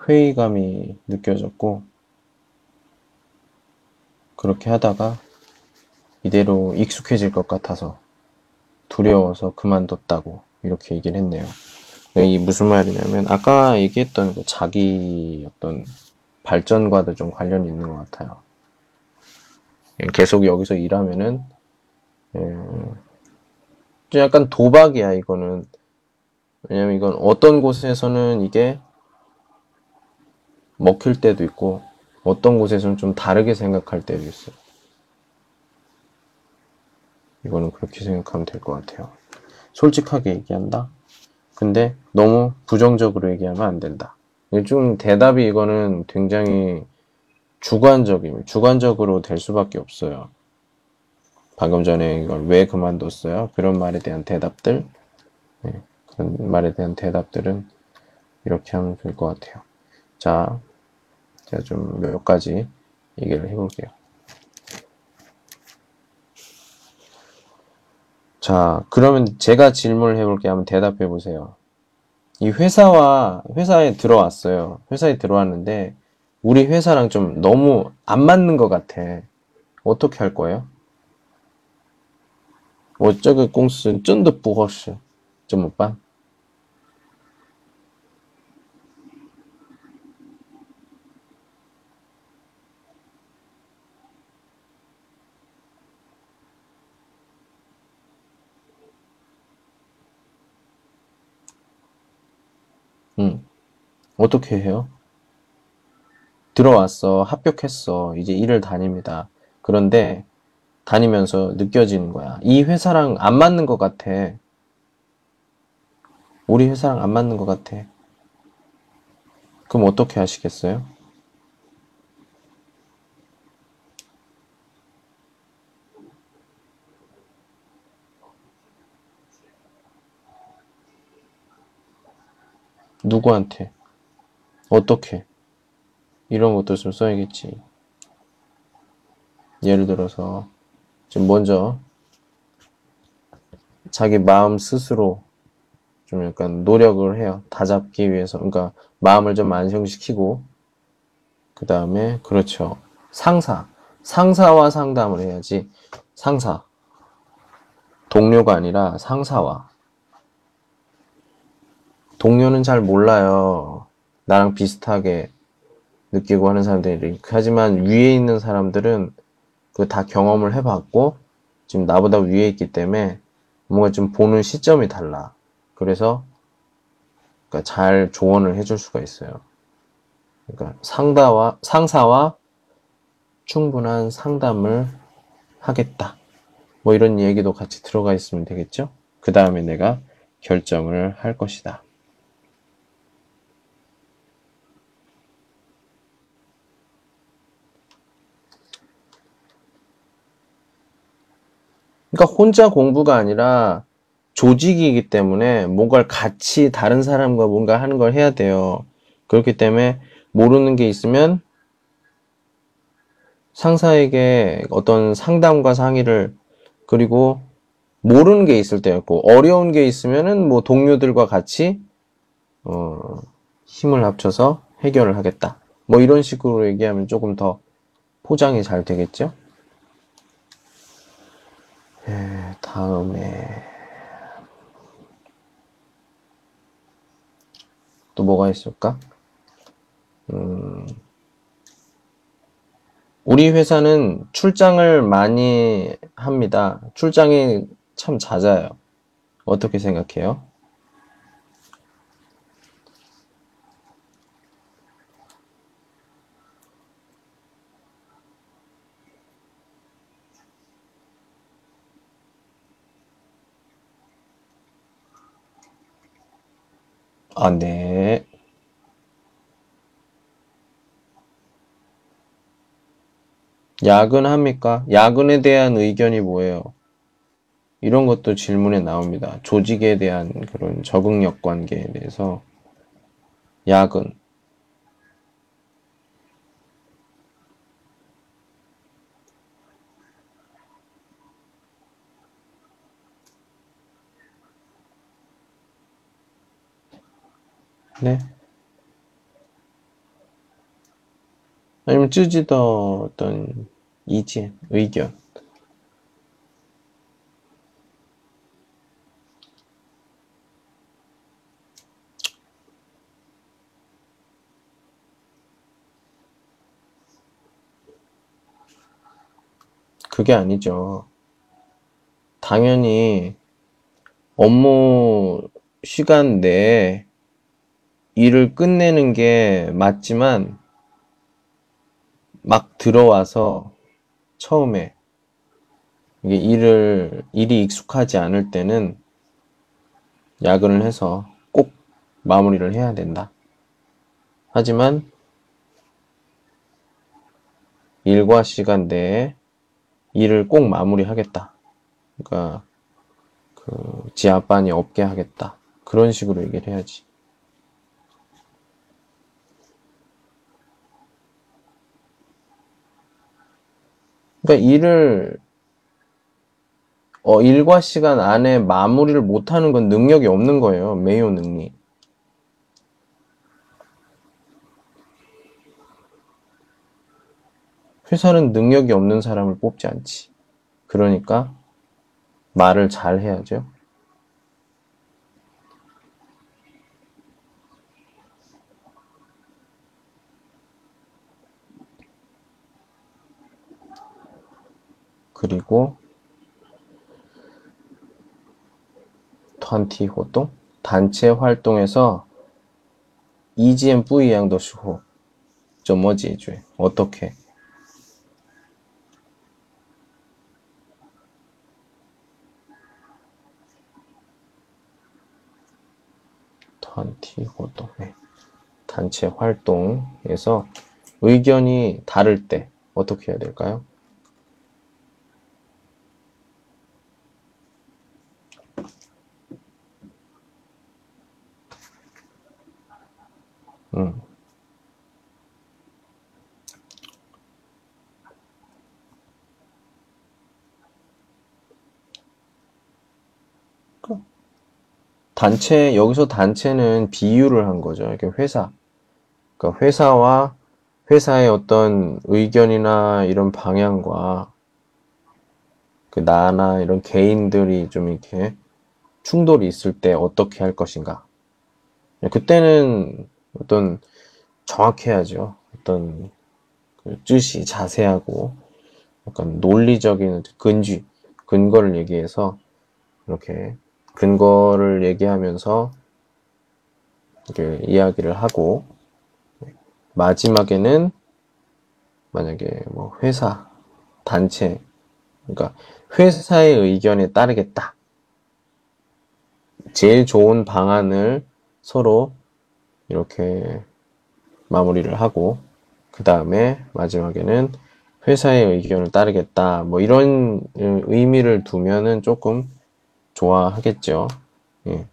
회의감이 느껴졌고, 그렇게 하다가 이대로 익숙해질 것 같아서 두려워서 그만뒀다고 이렇게 얘기를 했네요. 이 무슨 말이냐면 아까 얘기했던 그 자기 어떤 발전과도 좀 관련이 있는 것 같아요. 계속 여기서 일하면은 예, 좀 약간 도박이야 이거는 왜냐면 이건 어떤 곳에서는 이게 먹힐 때도 있고 어떤 곳에서는 좀 다르게 생각할 때도 있어요. 이거는 그렇게 생각하면 될 것 같아요. 솔직하게 얘기한다. 근데 너무 부정적으로 얘기하면 안 된다. 좀 대답이 이거는 굉장히 주관적임, 주관적으로 될 수밖에 없어요. 방금 전에 이걸 왜 그만뒀어요? 그런 말에 대한 대답들, 네, 그런 말에 대한 대답들은 이렇게 하면 될 것 같아요. 자, 제가 좀 몇 가지 얘기를 해볼게요. 자, 그러면 제가 질문을 해볼게요. 한번 대답해 보세요. 이 회사와, 회사에 들어왔어요. 회사에 들어왔는데, 우리 회사랑 좀 너무 안 맞는 것 같아. 어떻게 할 거예요? 我这个公司真的不合适，怎么办？ 음, 어떻게 해요? 들어왔어, 합격했어, 이제 일을 다닙니다. 그런데 다니면서 느껴지는 거야. 이 회사랑 안 맞는 것 같아. 우리 회사랑 안 맞는 것 같아. 그럼 어떻게 하시겠어요? 누구한테? 어떻게? 이런 것도 좀 써야겠지. 예를 들어서, 좀 먼저, 자기 마음 스스로 좀 약간 노력을 해요. 다 잡기 위해서. 그러니까, 마음을 좀 안정시키고, 그 다음에, 그렇죠. 상사. 상사와 상담을 해야지. 상사. 동료가 아니라 상사와. 동료는 잘 몰라요. 나랑 비슷하게 느끼고 하는 사람들이. 하지만 위에 있는 사람들은 그 다 경험을 해봤고, 지금 나보다 위에 있기 때문에 뭔가 좀 보는 시점이 달라. 그래서 그러니까 잘 조언을 해줄 수가 있어요. 그러니까 상다와, 상사와 충분한 상담을 하겠다. 뭐 이런 얘기도 같이 들어가 있으면 되겠죠? 그 다음에 내가 결정을 할 것이다. 그러니까 혼자 공부가 아니라 조직이기 때문에 뭔가를 같이 다른 사람과 뭔가 하는 걸 해야 돼요. 그렇기 때문에 모르는 게 있으면 상사에게 어떤 상담과 상의를 그리고 모르는 게 있을 때였고 어려운 게 있으면은 뭐 동료들과 같이 어, 힘을 합쳐서 해결을 하겠다. 뭐 이런 식으로 얘기하면 조금 더 포장이 잘 되겠죠? 예, 다음에 또 뭐가 있을까? 음, 우리 회사는 출장을 많이 합니다. 출장이 참 잦아요. 어떻게 생각해요? 아, 네. 야근합니까? 야근에 대한 의견이 뭐예요? 이런 것도 질문에 나옵니다. 조직에 대한 그런 적응력 관계에 대해서 야근. 네. 아니면 쯔지더 어떤 이见, 의견. 그게 아니죠. 당연히 업무 시간 내에 일을 끝내는 게 맞지만 막 들어와서 처음에 이게 일을 일이 익숙하지 않을 때는 야근을 해서 꼭 마무리를 해야 된다. 하지만 일과 시간 내에 일을 꼭 마무리하겠다. 그러니까 그 지하반이 없게 하겠다. 그런 식으로 얘기를 해야지. 그러니까 일을 어, 일과 시간 안에 마무리를 못하는 건 능력이 없는 거예요. 매요 능력. 회사는 능력이 없는 사람을 뽑지 않지. 그러니까 말을 잘 해야죠. 그리고 团티 활동? 단체 활동에서 이지엔 부이양도 수호. 좀 뭐지 해줘 어떻게? 단체 활동, 네. 단체 활동에서 의견이 다를 때 어떻게 해야 될까요? 단체, 여기서 단체는 비유를 한 거죠. 이렇게 회사. 그러니까 회사와 회사의 어떤 의견이나 이런 방향과 그 나나 이런 개인들이 좀 이렇게 충돌이 있을 때 어떻게 할 것인가. 그때는 어떤 정확해야죠. 어떤 그 뜻이 자세하고 약간 논리적인 근据, 근거를 얘기해서 이렇게 근거를 얘기하면서 이야기를 하고 마지막에는 만약에 뭐 회사, 단체, 그러니까 회사의 의견에 따르겠다. 제일 좋은 방안을 서로 이렇게 마무리를 하고 그 다음에 마지막에는 회사의 의견을 따르겠다. 뭐 이런 의미를 두면은 조금 좋아하겠죠. 예.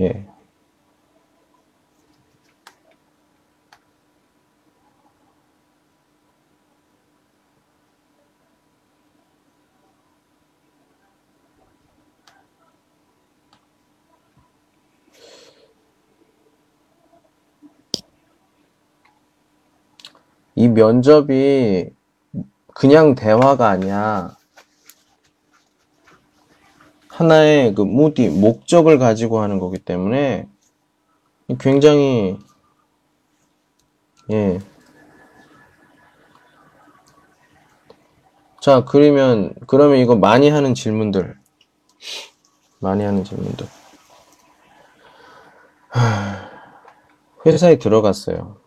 예. 이 면접이 그냥 대화가 아니야. 하나의 그 무디, 목적을 가지고 하는 거기 때문에 굉장히, 예. 자, 그러면, 그러면 이거 많이 하는 질문들. 많이 하는 질문들. 회사에 들어갔어요.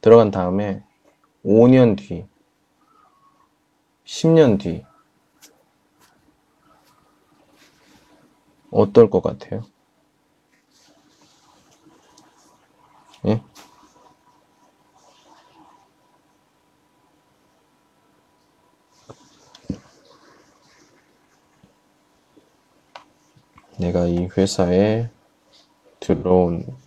들어간 다음에 5년 뒤, 10년 뒤, 어떨 것 같아요? 예? 내가 이 회사에 들어온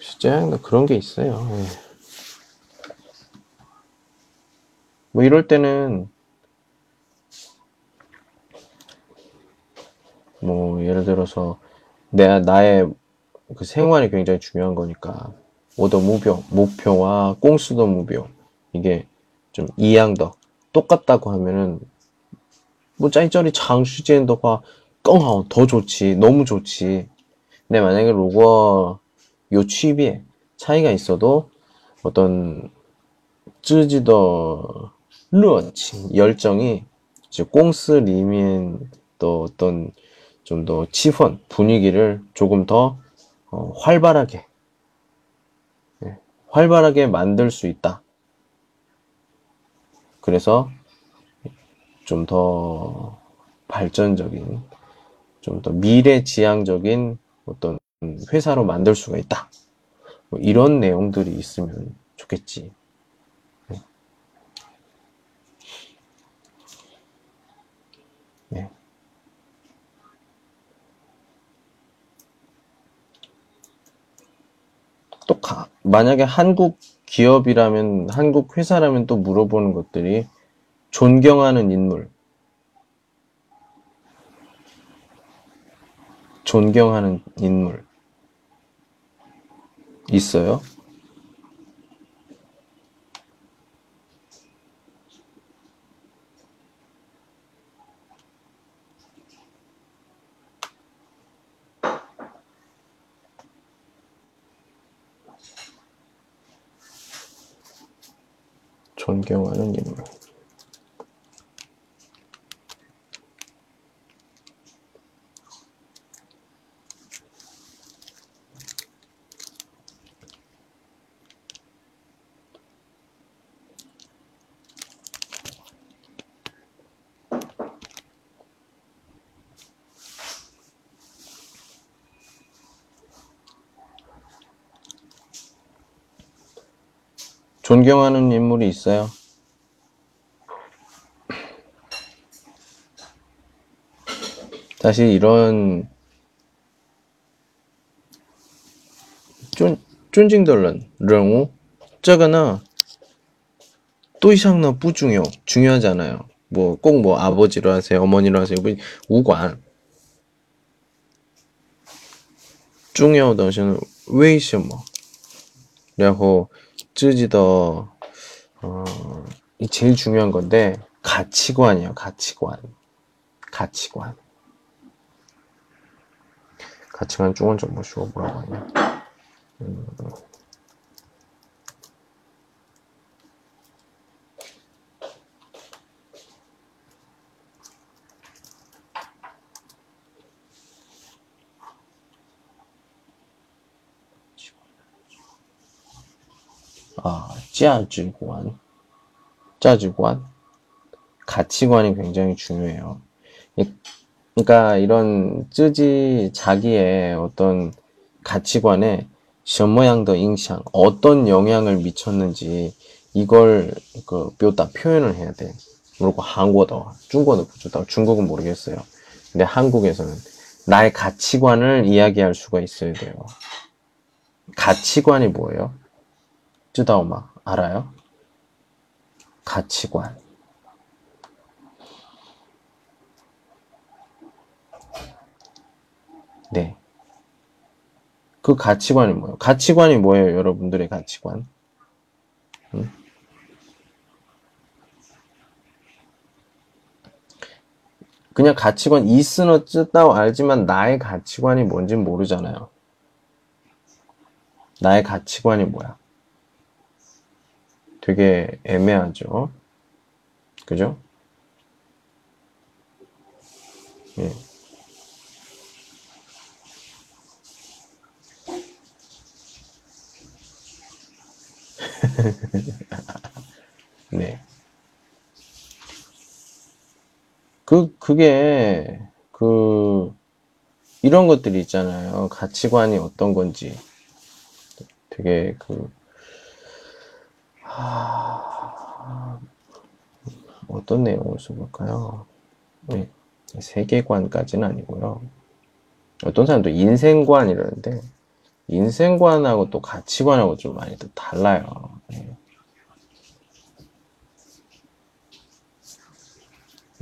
실제 그런 게 있어요. 예. 뭐 이럴 때는 뭐 예를 들어서 내 나의 그 생활이 굉장히 중요한 거니까 오더 목표 목표와 꽁수더 목표 이게 좀 이양더 똑같다고 하면은 뭐 짜이쩌리 장수지엔더화 껑하오 더 좋지 너무 좋지 근데 만약에 로거 요 취비에 차이가 있어도 어떤 쯔지더 热情 열정이 이제 꽁스 리면 또 어떤 좀 더 치펀 분위기를 조금 더 어, 활발하게 예, 활발하게 만들 수 있다. 그래서 좀 더 발전적인 좀 더 미래지향적인 어떤 회사로 만들 수가 있다. 뭐 이런 내용들이 있으면 좋겠지. 네. 또 가, 만약에 한국 기업이라면 한국 회사라면 또 물어보는 것들이 존경하는 인물, 존경하는 인물 있어요? 존경하는 인물. 존경하는 인물이 있어요? 사실 이런 쫀, 쫀징덜런, 렁우, 짜거나 또 이상나 부중요 중요하잖아요. 뭐 꼭뭐 아버지로 하세요, 어머니로 하세요, 뭐 우관. 중요 당신은 왜 있어 뭐. 然后 어찌지더 어, 이 제일 중요한 건데 가치관이에요. 가치관. 가치관. 가치관 중원 정보쇼 뭐라고 하냐. 음. 아, 价值观. 价值观. 가치관이 굉장히 중요해요. 이- 그러니까 이런 쯔지 자기의 어떤 가치관에 什么样的影响, 어떤 영향을 미쳤는지 이걸 그 묘다 표현을 해야 돼. 그리고 한국어, 중국어도 부주다. 중국은 모르겠어요. 근데 한국에서는 나의 가치관을 이야기할 수가 있어야 돼요. 가치관이 뭐예요? 뜨다오마 알아요? 가치관 네. 그 가치관이 뭐예요? 가치관이 뭐예요? 여러분들의 가치관. 응? 그냥 가치관 이스너 뜻다고 알지만 나의 가치관이 뭔지 모르잖아요. 나의 가치관이 뭐야? 되게 애매하죠. 그죠? 예. *laughs* 네. 그, 그게, 그, 이런 것들이 있잖아요. 가치관이 어떤 건지. 되게, 그, 하... 어떤 내용을 써볼까요? 네. 세계관까지는 아니고요. 어떤 사람도 인생관 이러는데, 인생관하고 또 가치관하고 좀 많이 또 달라요. 네.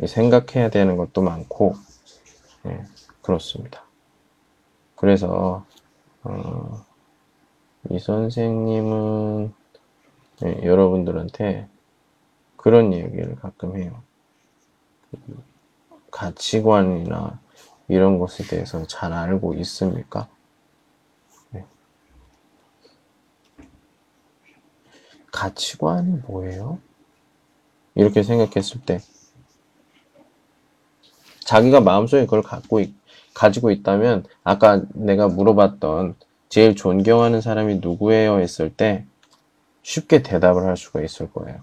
생각해야 되는 것도 많고, 네, 그렇습니다. 그래서, 어, 이 선생님은 네, 여러분들한테 그런 얘기를 가끔 해요. 가치관이나 이런 것에 대해서 잘 알고 있습니까? 네. 가치관이 뭐예요? 이렇게 생각했을 때, 자기가 마음속에 그걸 갖고 있, 가지고 있다면 아까 내가 물어봤던 제일 존경하는 사람이 누구예요 했을 때 쉽게 대답을 할 수가 있을 거예요.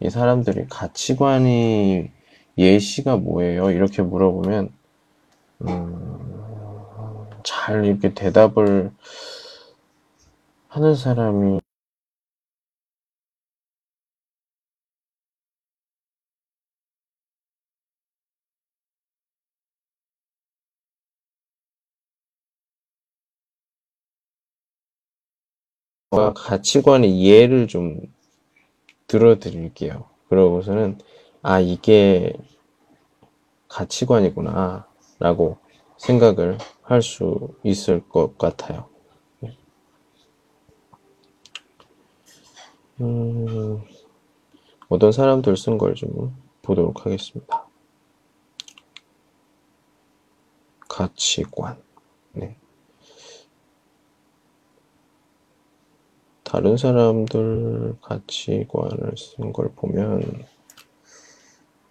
이 사람들이 가치관이 예시가 뭐예요? 이렇게 물어보면 음, 잘 이렇게 대답을 하는 사람이 가치관의 예를 좀 들어드릴게요. 그러고서는 아 이게 가치관이구나 라고 생각을 할 수 있을 것 같아요. 음, 어떤 사람들 쓴 걸 좀 보도록 하겠습니다. 가치관. 네. 다른 사람들 가치관을 쓴 걸 보면,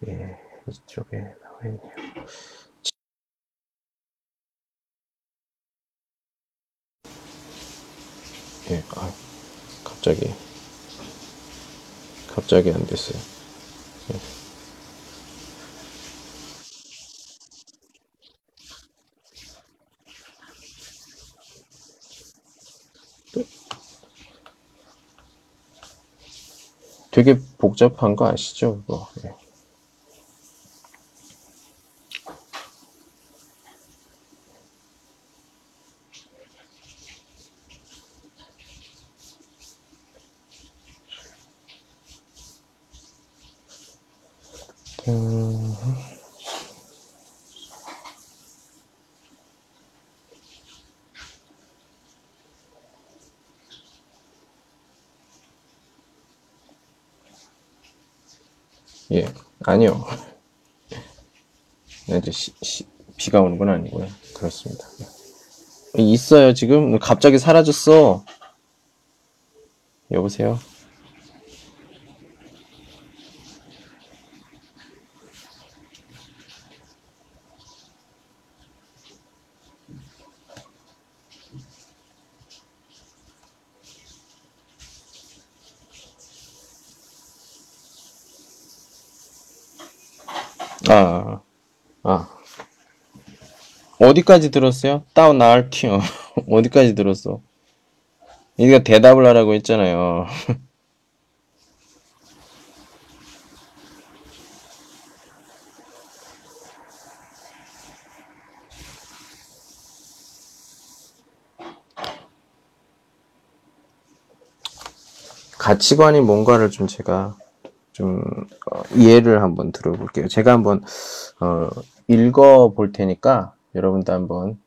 예, 이쪽에 나와 있네요. 예, 아, 갑자기, 갑자기 안 됐어요. 예. 되게 복잡한 거 아시죠? 그거. 예. 음, 예, 아니요. *laughs* 네, 이제 시, 시, 비가 오는 건 아니고요. 그렇습니다. 있어요, 지금. 갑자기 사라졌어. 여보세요? 아, 아. 어디까지 들었어요? 다운 나알티요. *laughs* 어디까지 들었어? 네가 대답을 하라고 했잖아요. *laughs* 가치관이 뭔가를 좀 제가 좀 어, 이해를 한번 들어볼게요. 제가 한번 어, 읽어 볼 테니까 여러분도 한번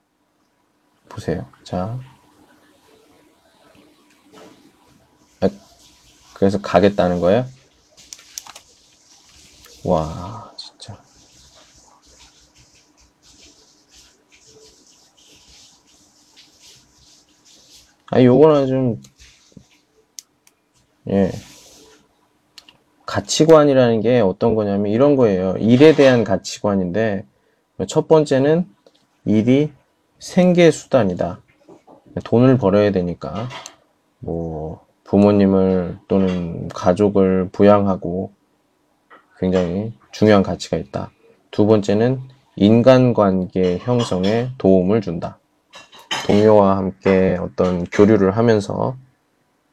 보세요. 자, 아, 그래서 가겠다는 거예요? 와, 진짜. 아, 요거는 좀, 예. 가치관이라는 게 어떤 거냐면 이런 거예요. 일에 대한 가치관인데 첫 번째는 일이 생계 수단이다. 돈을 벌어야 되니까 뭐 부모님을 또는 가족을 부양하고 굉장히 중요한 가치가 있다. 두 번째는 인간관계 형성에 도움을 준다. 동료와 함께 어떤 교류를 하면서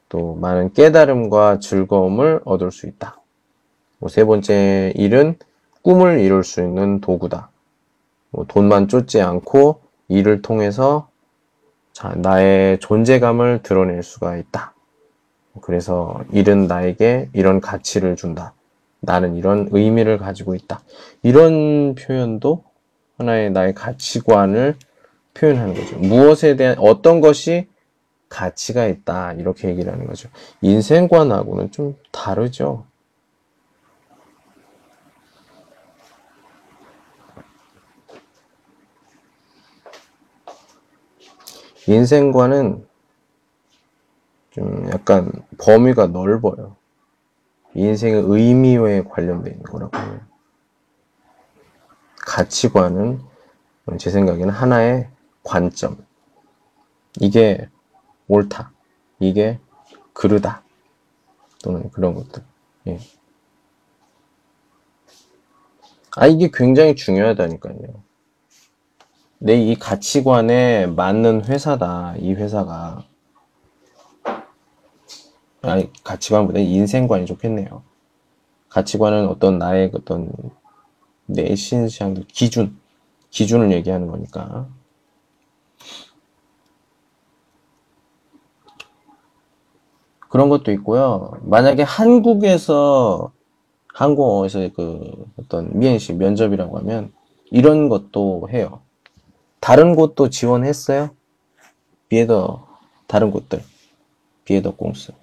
또 많은 깨달음과 즐거움을 얻을 수 있다. 뭐세 번째 일은 꿈을 이룰 수 있는 도구다. 뭐 돈만 쫓지 않고 일을 통해서 자, 나의 존재감을 드러낼 수가 있다. 그래서 일은 나에게 이런 가치를 준다. 나는 이런 의미를 가지고 있다. 이런 표현도 하나의 나의 가치관을 표현하는 거죠. 무엇에 대한 어떤 것이 가치가 있다. 이렇게 얘기를 하는 거죠. 인생관하고는 좀 다르죠. 인생관은 좀 약간 범위가 넓어요. 인생의 의미에 관련되어 있는 거라고 해요. 가치관은 제 생각에는 하나의 관점. 이게 옳다. 이게 그르다. 또는 그런 것들. 예. 아, 이게 굉장히 중요하다니까요. 내 이 가치관에 맞는 회사다. 이 회사가. 아니, 가치관보다 인생관이 좋겠네요. 가치관은 어떤 나의 어떤 내신상 기준, 기준을 얘기하는 거니까. 그런 것도 있고요. 만약에 한국에서 한국어에서 그 어떤 미엔시 면접이라고 하면 이런 것도 해요. 다른 곳도 지원했어요? 비에더 다른 곳들 비에더 공스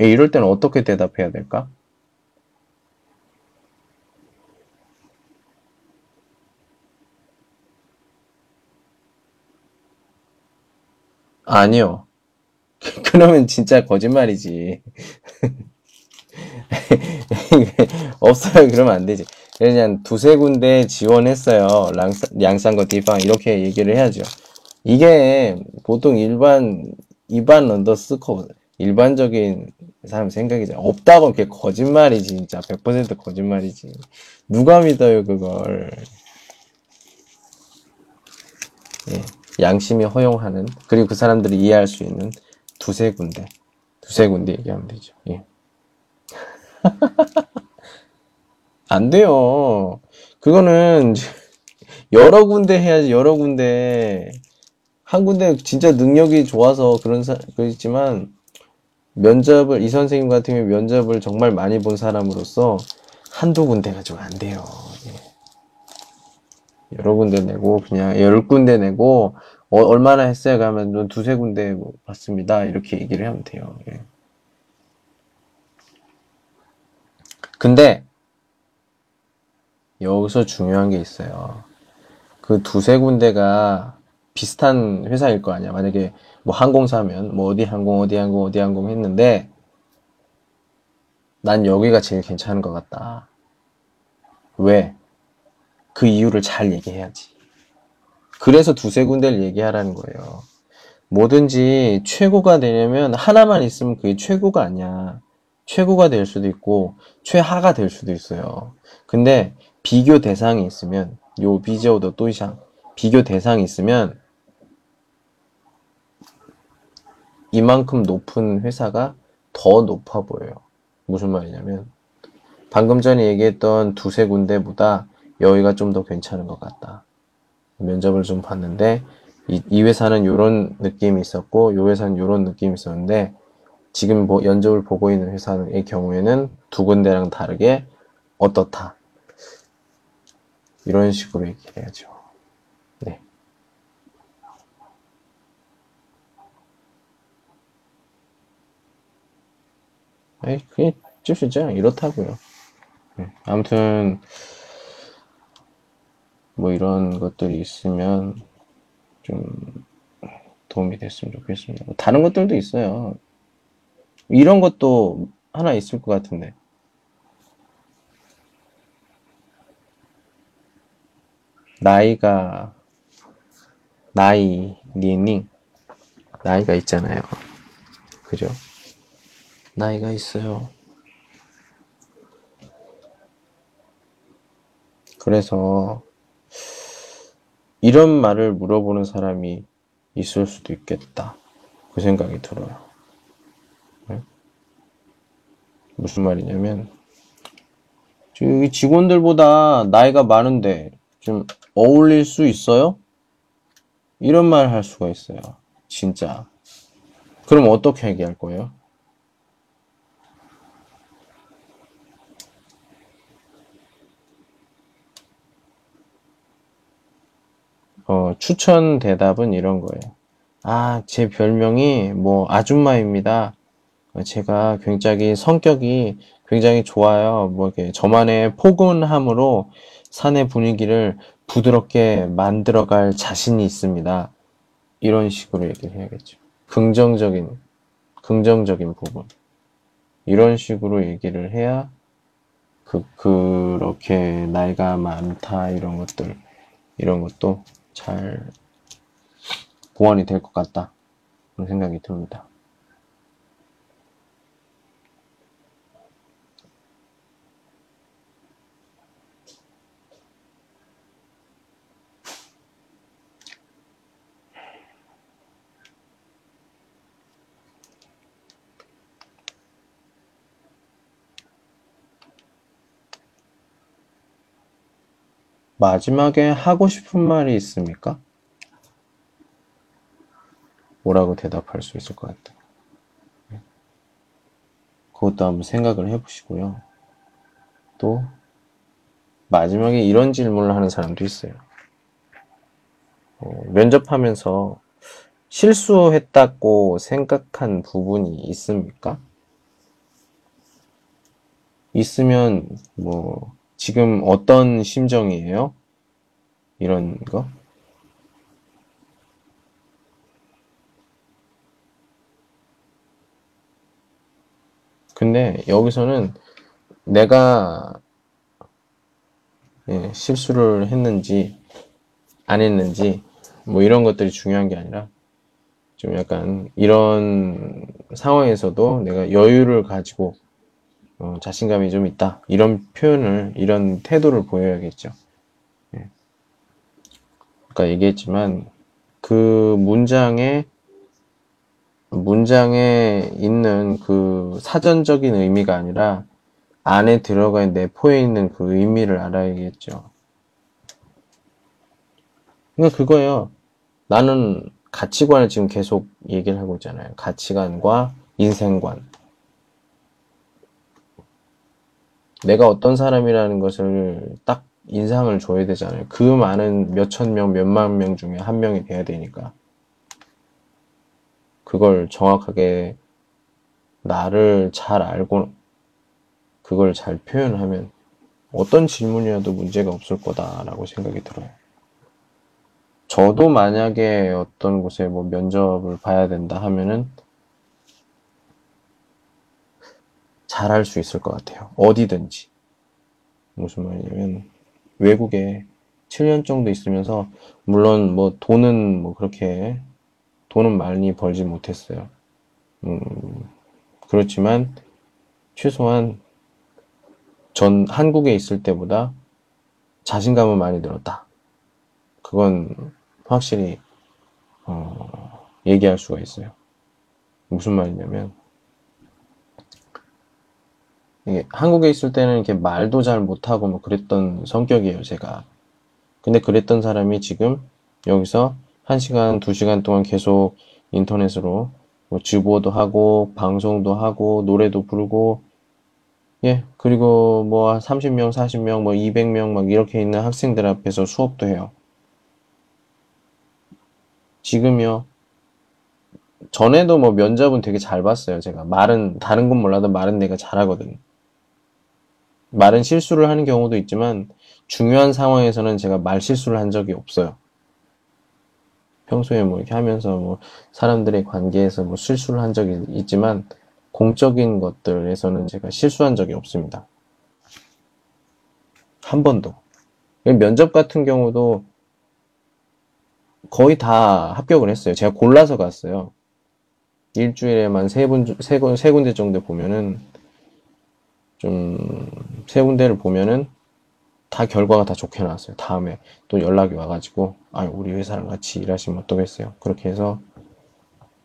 예, 이럴 때는 어떻게 대답해야 될까? 아니요. *laughs* 그러면 진짜 거짓말이지. *laughs* 없어요. 그러면 안 되지. 그냥 두세 군데 지원했어요. 양산거 디팡 이렇게 얘기를 해야죠. 이게 보통 일반 일반 런더스커 일반적인 사람 생각이죠. 없다고 이렇게 거짓말이지 진짜 100% 거짓말이지. 누가 믿어요 그걸. 예, 양심이 허용하는 그리고 그 사람들이 이해할 수 있는 두세 군데 두세 군데 얘기하면 되죠. 예. *laughs* 안 돼요. 그거는 여러 군데 해야지 여러 군데 한 군데 진짜 능력이 좋아서 그런 사 그렇지만 면접을 이 선생님 같은 경우 면접을 정말 많이 본 사람으로서 한두 군데 가지고 안 돼요. 예. 여러 군데 내고 그냥 열 군데 내고 어, 얼마나 했어요? 가면 두세 군데 뭐 봤습니다. 이렇게 얘기를 하면 돼요. 예. 근데 여기서 중요한 게 있어요. 그 두세 군데가 비슷한 회사일 거 아니야. 만약에 뭐 항공사면 뭐 어디 항공 어디 항공 어디 항공 했는데 난 여기가 제일 괜찮은 것 같다. 왜? 그 이유를 잘 얘기해야지. 그래서 두세 군데를 얘기하라는 거예요. 뭐든지 최고가 되려면 하나만 있으면 그게 최고가 아니야. 최고가 될 수도 있고 최하가 될 수도 있어요. 근데 비교 대상이 있으면 요 비저우더 또이상 비교 대상이 있으면 이만큼 높은 회사가 더 높아 보여요. 무슨 말이냐면 방금 전에 얘기했던 두세 군데보다 여기가 좀 더 괜찮은 것 같다. 면접을 좀 봤는데 이, 이 회사는 이런 느낌이 있었고 이 회사는 이런 느낌이 있었는데 지금 뭐 연접을 보고 있는 회사의 경우에는 두 군데랑 다르게 어떻다. 이런 식으로 얘기해야죠. 네. 에이, 그게 찝시죠. 이렇다고요. 네. 아무튼 뭐 이런 것들이 있으면 좀 도움이 됐으면 좋겠습니다. 뭐 다른 것들도 있어요. 이런 것도 하나 있을 것 같은데. 나이가 나이 니닝 나이가 있잖아요. 그죠? 나이가 있어요. 그래서 이런 말을 물어보는 사람이 있을 수도 있겠다. 그 생각이 들어요. 네? 무슨 말이냐면 여기 직원들보다 나이가 많은데 좀 어울릴 수 있어요? 이런 말 할 수가 있어요. 진짜. 그럼 어떻게 얘기할 거예요? 어, 추천 대답은 이런 거예요. 아, 제 별명이 뭐 아줌마입니다. 어, 제가 굉장히 성격이 굉장히 좋아요. 뭐 이렇게 저만의 포근함으로 사내 분위기를 부드럽게 만들어갈 자신이 있습니다. 이런 식으로 얘기를 해야겠죠. 긍정적인, 긍정적인 부분. 이런 식으로 얘기를 해야 그, 그렇게 나이가 많다, 이런 것들, 이런 것도 잘 보완이 될 것 같다. 그런 생각이 듭니다. 마지막에 하고 싶은 말이 있습니까? 뭐라고 대답할 수 있을 것 같아요. 그것도 한번 생각을 해보시고요. 또, 마지막에 이런 질문을 하는 사람도 있어요. 어, 면접하면서 실수했다고 생각한 부분이 있습니까? 있으면, 뭐, 지금 어떤 심정이에요? 이런 거? 근데 여기서는 내가 예, 실수를 했는지 안 했는지 뭐 이런 것들이 중요한 게 아니라 좀 약간 이런 상황에서도 내가 여유를 가지고 어, 자신감이 좀 있다 이런 표현을 이런 태도를 보여야겠죠. 예. 아까 얘기했지만 그 문장에 문장에 있는 그 사전적인 의미가 아니라 안에 들어가 있는 내포에 있는 그 의미를 알아야겠죠. 그러니까 그거예요. 나는 가치관을 지금 계속 얘기를 하고 있잖아요. 가치관과 인생관. 내가 어떤 사람이라는 것을 딱 인상을 줘야 되잖아요. 그 많은 몇천 명, 몇만 명 중에 한 명이 돼야 되니까. 그걸 정확하게 나를 잘 알고 그걸 잘 표현하면 어떤 질문이어도 문제가 없을 거다라고 생각이 들어요. 저도 만약에 어떤 곳에 뭐 면접을 봐야 된다 하면은 잘할 수 있을 것 같아요. 어디든지. 무슨 말이냐면 외국에 7년 정도 있으면서 물론 뭐 돈은 뭐 그렇게 돈은 많이 벌지 못했어요. 음, 그렇지만 최소한 전 한국에 있을 때보다 자신감은 많이 늘었다. 그건 확실히 어, 얘기할 수가 있어요. 무슨 말이냐면 이게 한국에 있을 때는 이렇게 말도 잘 못하고 뭐 그랬던 성격이에요, 제가. 근데 그랬던 사람이 지금 여기서 1시간, 2시간 동안 계속 인터넷으로 뭐 주보도 하고, 방송도 하고, 노래도 부르고, 예, 그리고 뭐 30명, 40명, 뭐 200명 막 이렇게 있는 학생들 앞에서 수업도 해요. 지금요. 전에도 뭐 면접은 되게 잘 봤어요, 제가. 말은, 다른 건 몰라도 말은 내가 잘하거든. 말은 실수를 하는 경우도 있지만, 중요한 상황에서는 제가 말 실수를 한 적이 없어요. 평소에 뭐 이렇게 하면서 뭐 사람들의 관계에서 뭐 실수를 한 적이 있지만 공적인 것들에서는 제가 실수한 적이 없습니다. 한 번도. 면접 같은 경우도 거의 다 합격을 했어요. 제가 골라서 갔어요. 일주일에만 세 분, 세, 군- 세 군데 정도 보면은, 좀, 세 군데를 보면은, 다 결과가 다 좋게 나왔어요. 다음에 또 연락이 와가지고, 아, 우리 회사랑 같이 일하시면 어떠겠어요? 그렇게 해서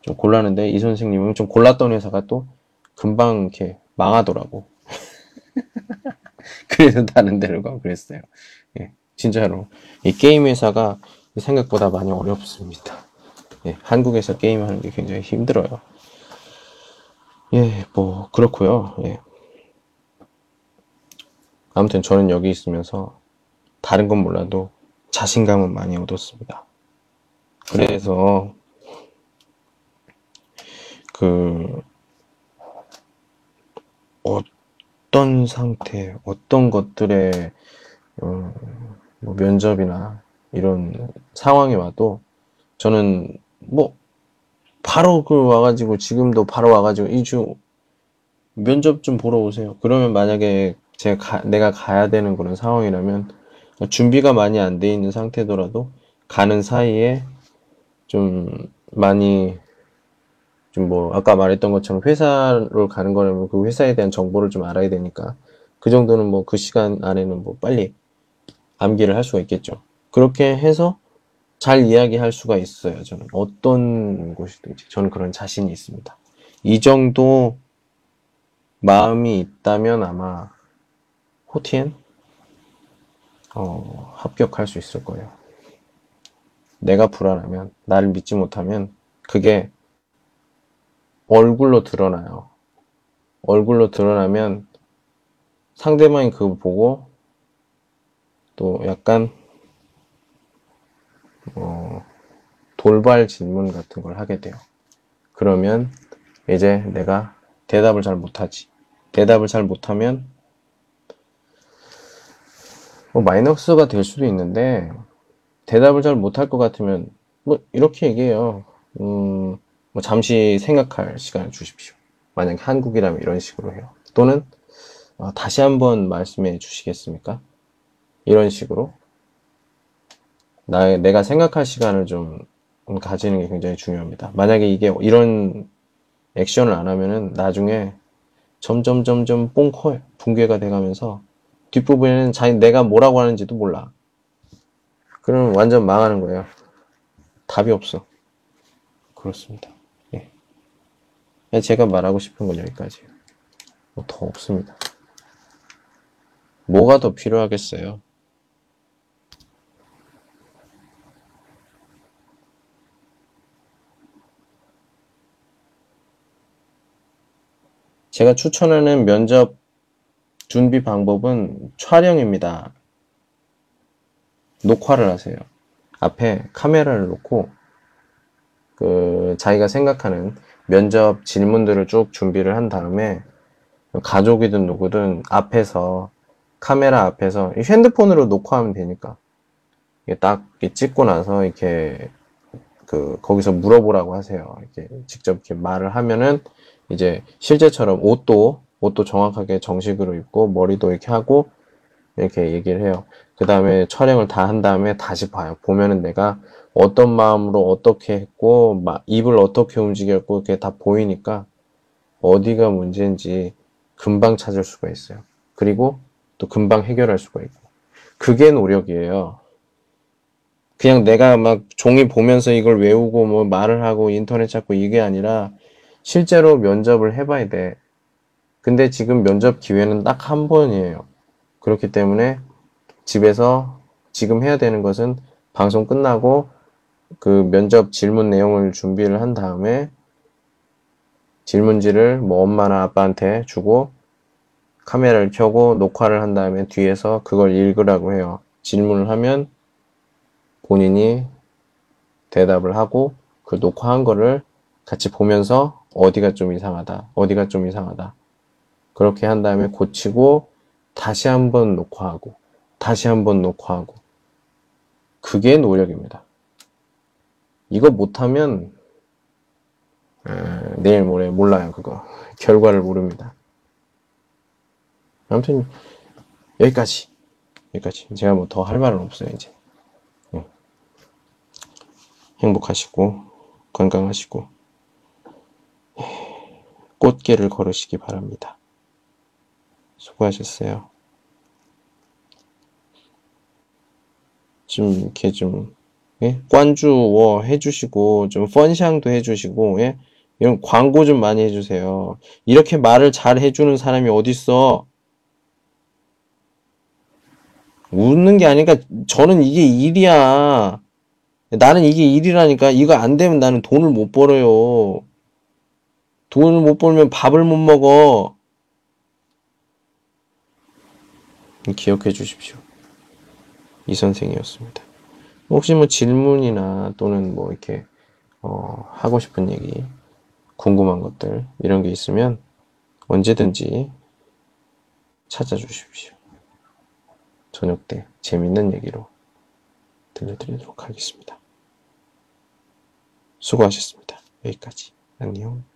좀 골랐는데, 이 선생님은 좀 골랐던 회사가 또 금방 이렇게 망하더라고. *laughs* 그래서 다른 데를 가고 그랬어요. 예, 진짜로. 이 게임 회사가 생각보다 많이 어렵습니다. 예, 한국에서 게임하는 게 굉장히 힘들어요. 예, 뭐, 그렇고요 예. 아무튼 저는 여기 있으면서 다른 건 몰라도 자신감은 많이 얻었습니다. 그래서 그 어떤 상태, 어떤 것들의 어, 뭐 면접이나 이런 상황이 와도 저는 뭐 바로 그 와가지고 지금도 바로 와가지고 이주 면접 좀 보러 오세요. 그러면 만약에 제가 가- 내가 가야 되는 그런 상황이라면 준비가 많이 안 돼 있는 상태더라도 가는 사이에 좀 많이 좀 뭐 아까 말했던 것처럼 회사로 가는 거라면 그 회사에 대한 정보를 좀 알아야 되니까 그 정도는 뭐 그 시간 안에는 뭐 빨리 암기를 할 수가 있겠죠. 그렇게 해서 잘 이야기할 수가 있어요. 저는 어떤 곳이든지 저는 그런 자신이 있습니다. 이 정도 마음이 있다면 아마 호티엔 어, 합격할 수 있을 거예요. 내가 불안하면 나를 믿지 못하면 그게 얼굴로 드러나요. 얼굴로 드러나면 상대방이 그거 보고 또 약간 어, 돌발 질문 같은 걸 하게 돼요. 그러면 이제 내가 대답을 잘 못하지. 대답을 잘 못하면 뭐 마이너스가 될 수도 있는데 대답을 잘 못할 것 같으면 뭐 이렇게 얘기해요. 음, 뭐 잠시 생각할 시간을 주십시오. 만약에 한국이라면 이런 식으로 해요. 또는 어, 다시 한번 말씀해 주시겠습니까? 이런 식으로 나, 내가 생각할 시간을 좀 가지는 게 굉장히 중요합니다. 만약에 이게 이런 액션을 안 하면은 나중에 점점 점점 뽕 커요. 붕괴가 돼가면서 뒷부분에는 자기 내가 뭐라고 하는지도 몰라. 그러면 완전 망하는 거예요. 답이 없어. 그렇습니다. 예. 제가 말하고 싶은 건 여기까지예요. 뭐 더 없습니다. 뭐가 더 필요하겠어요? 제가 추천하는 면접 준비 방법은 촬영입니다. 녹화를 하세요. 앞에 카메라를 놓고 그 자기가 생각하는 면접 질문들을 쭉 준비를 한 다음에 가족이든 누구든 앞에서 카메라 앞에서 이 핸드폰으로 녹화하면 되니까 딱 찍고 나서 이렇게 그 거기서 물어보라고 하세요. 이렇게 직접 이렇게 말을 하면은 이제 실제처럼 옷도 옷도 정확하게 정식으로 입고 머리도 이렇게 하고 이렇게 얘기를 해요. 그 다음에 촬영을 다 한 다음에 다시 봐요. 보면은 내가 어떤 마음으로 어떻게 했고 막 입을 어떻게 움직였고 이렇게 다 보이니까 어디가 문제인지 금방 찾을 수가 있어요. 그리고 또 금방 해결할 수가 있고 그게 노력이에요. 그냥 내가 막 종이 보면서 이걸 외우고 뭐 말을 하고 인터넷 찾고 이게 아니라 실제로 면접을 해봐야 돼. 근데 지금 면접 기회는 딱 한 번이에요. 그렇기 때문에 집에서 지금 해야 되는 것은 방송 끝나고 그 면접 질문 내용을 준비를 한 다음에 질문지를 뭐 엄마나 아빠한테 주고 카메라를 켜고 녹화를 한 다음에 뒤에서 그걸 읽으라고 해요. 질문을 하면 본인이 대답을 하고 그 녹화한 거를 같이 보면서 어디가 좀 이상하다, 어디가 좀 이상하다. 그렇게 한 다음에 고치고 다시 한번 녹화하고 다시 한번 녹화하고 그게 노력입니다. 이거 못하면 에, 내일 모레 몰라요 그거 *laughs* 결과를 모릅니다. 아무튼 여기까지 여기까지. 제가 뭐 더 할 말은 없어요, 이제. 예. 행복하시고, 건강하시고, 예. 꽃길을 걸으시기 바랍니다. 수고하셨어요. 좀, 이렇게 좀, 예? 관주워 해주시고, 좀 펀샹도 해주시고, 예? 이런 광고 좀 많이 해주세요. 이렇게 말을 잘 해주는 사람이 어딨어? 웃는 게 아니니까 저는 이게 일이야. 나는 이게 일이라니까 이거 안 되면 나는 돈을 못 벌어요. 돈을 못 벌면 밥을 못 먹어. 기억해 주십시오. 이 선생이었습니다. 혹시 뭐 질문이나 또는 뭐 이렇게 어, 하고 싶은 얘기, 궁금한 것들 이런 게 있으면 언제든지 찾아주십시오. 저녁 때 재밌는 얘기로 들려드리도록 하겠습니다. 수고하셨습니다. 여기까지. 안녕.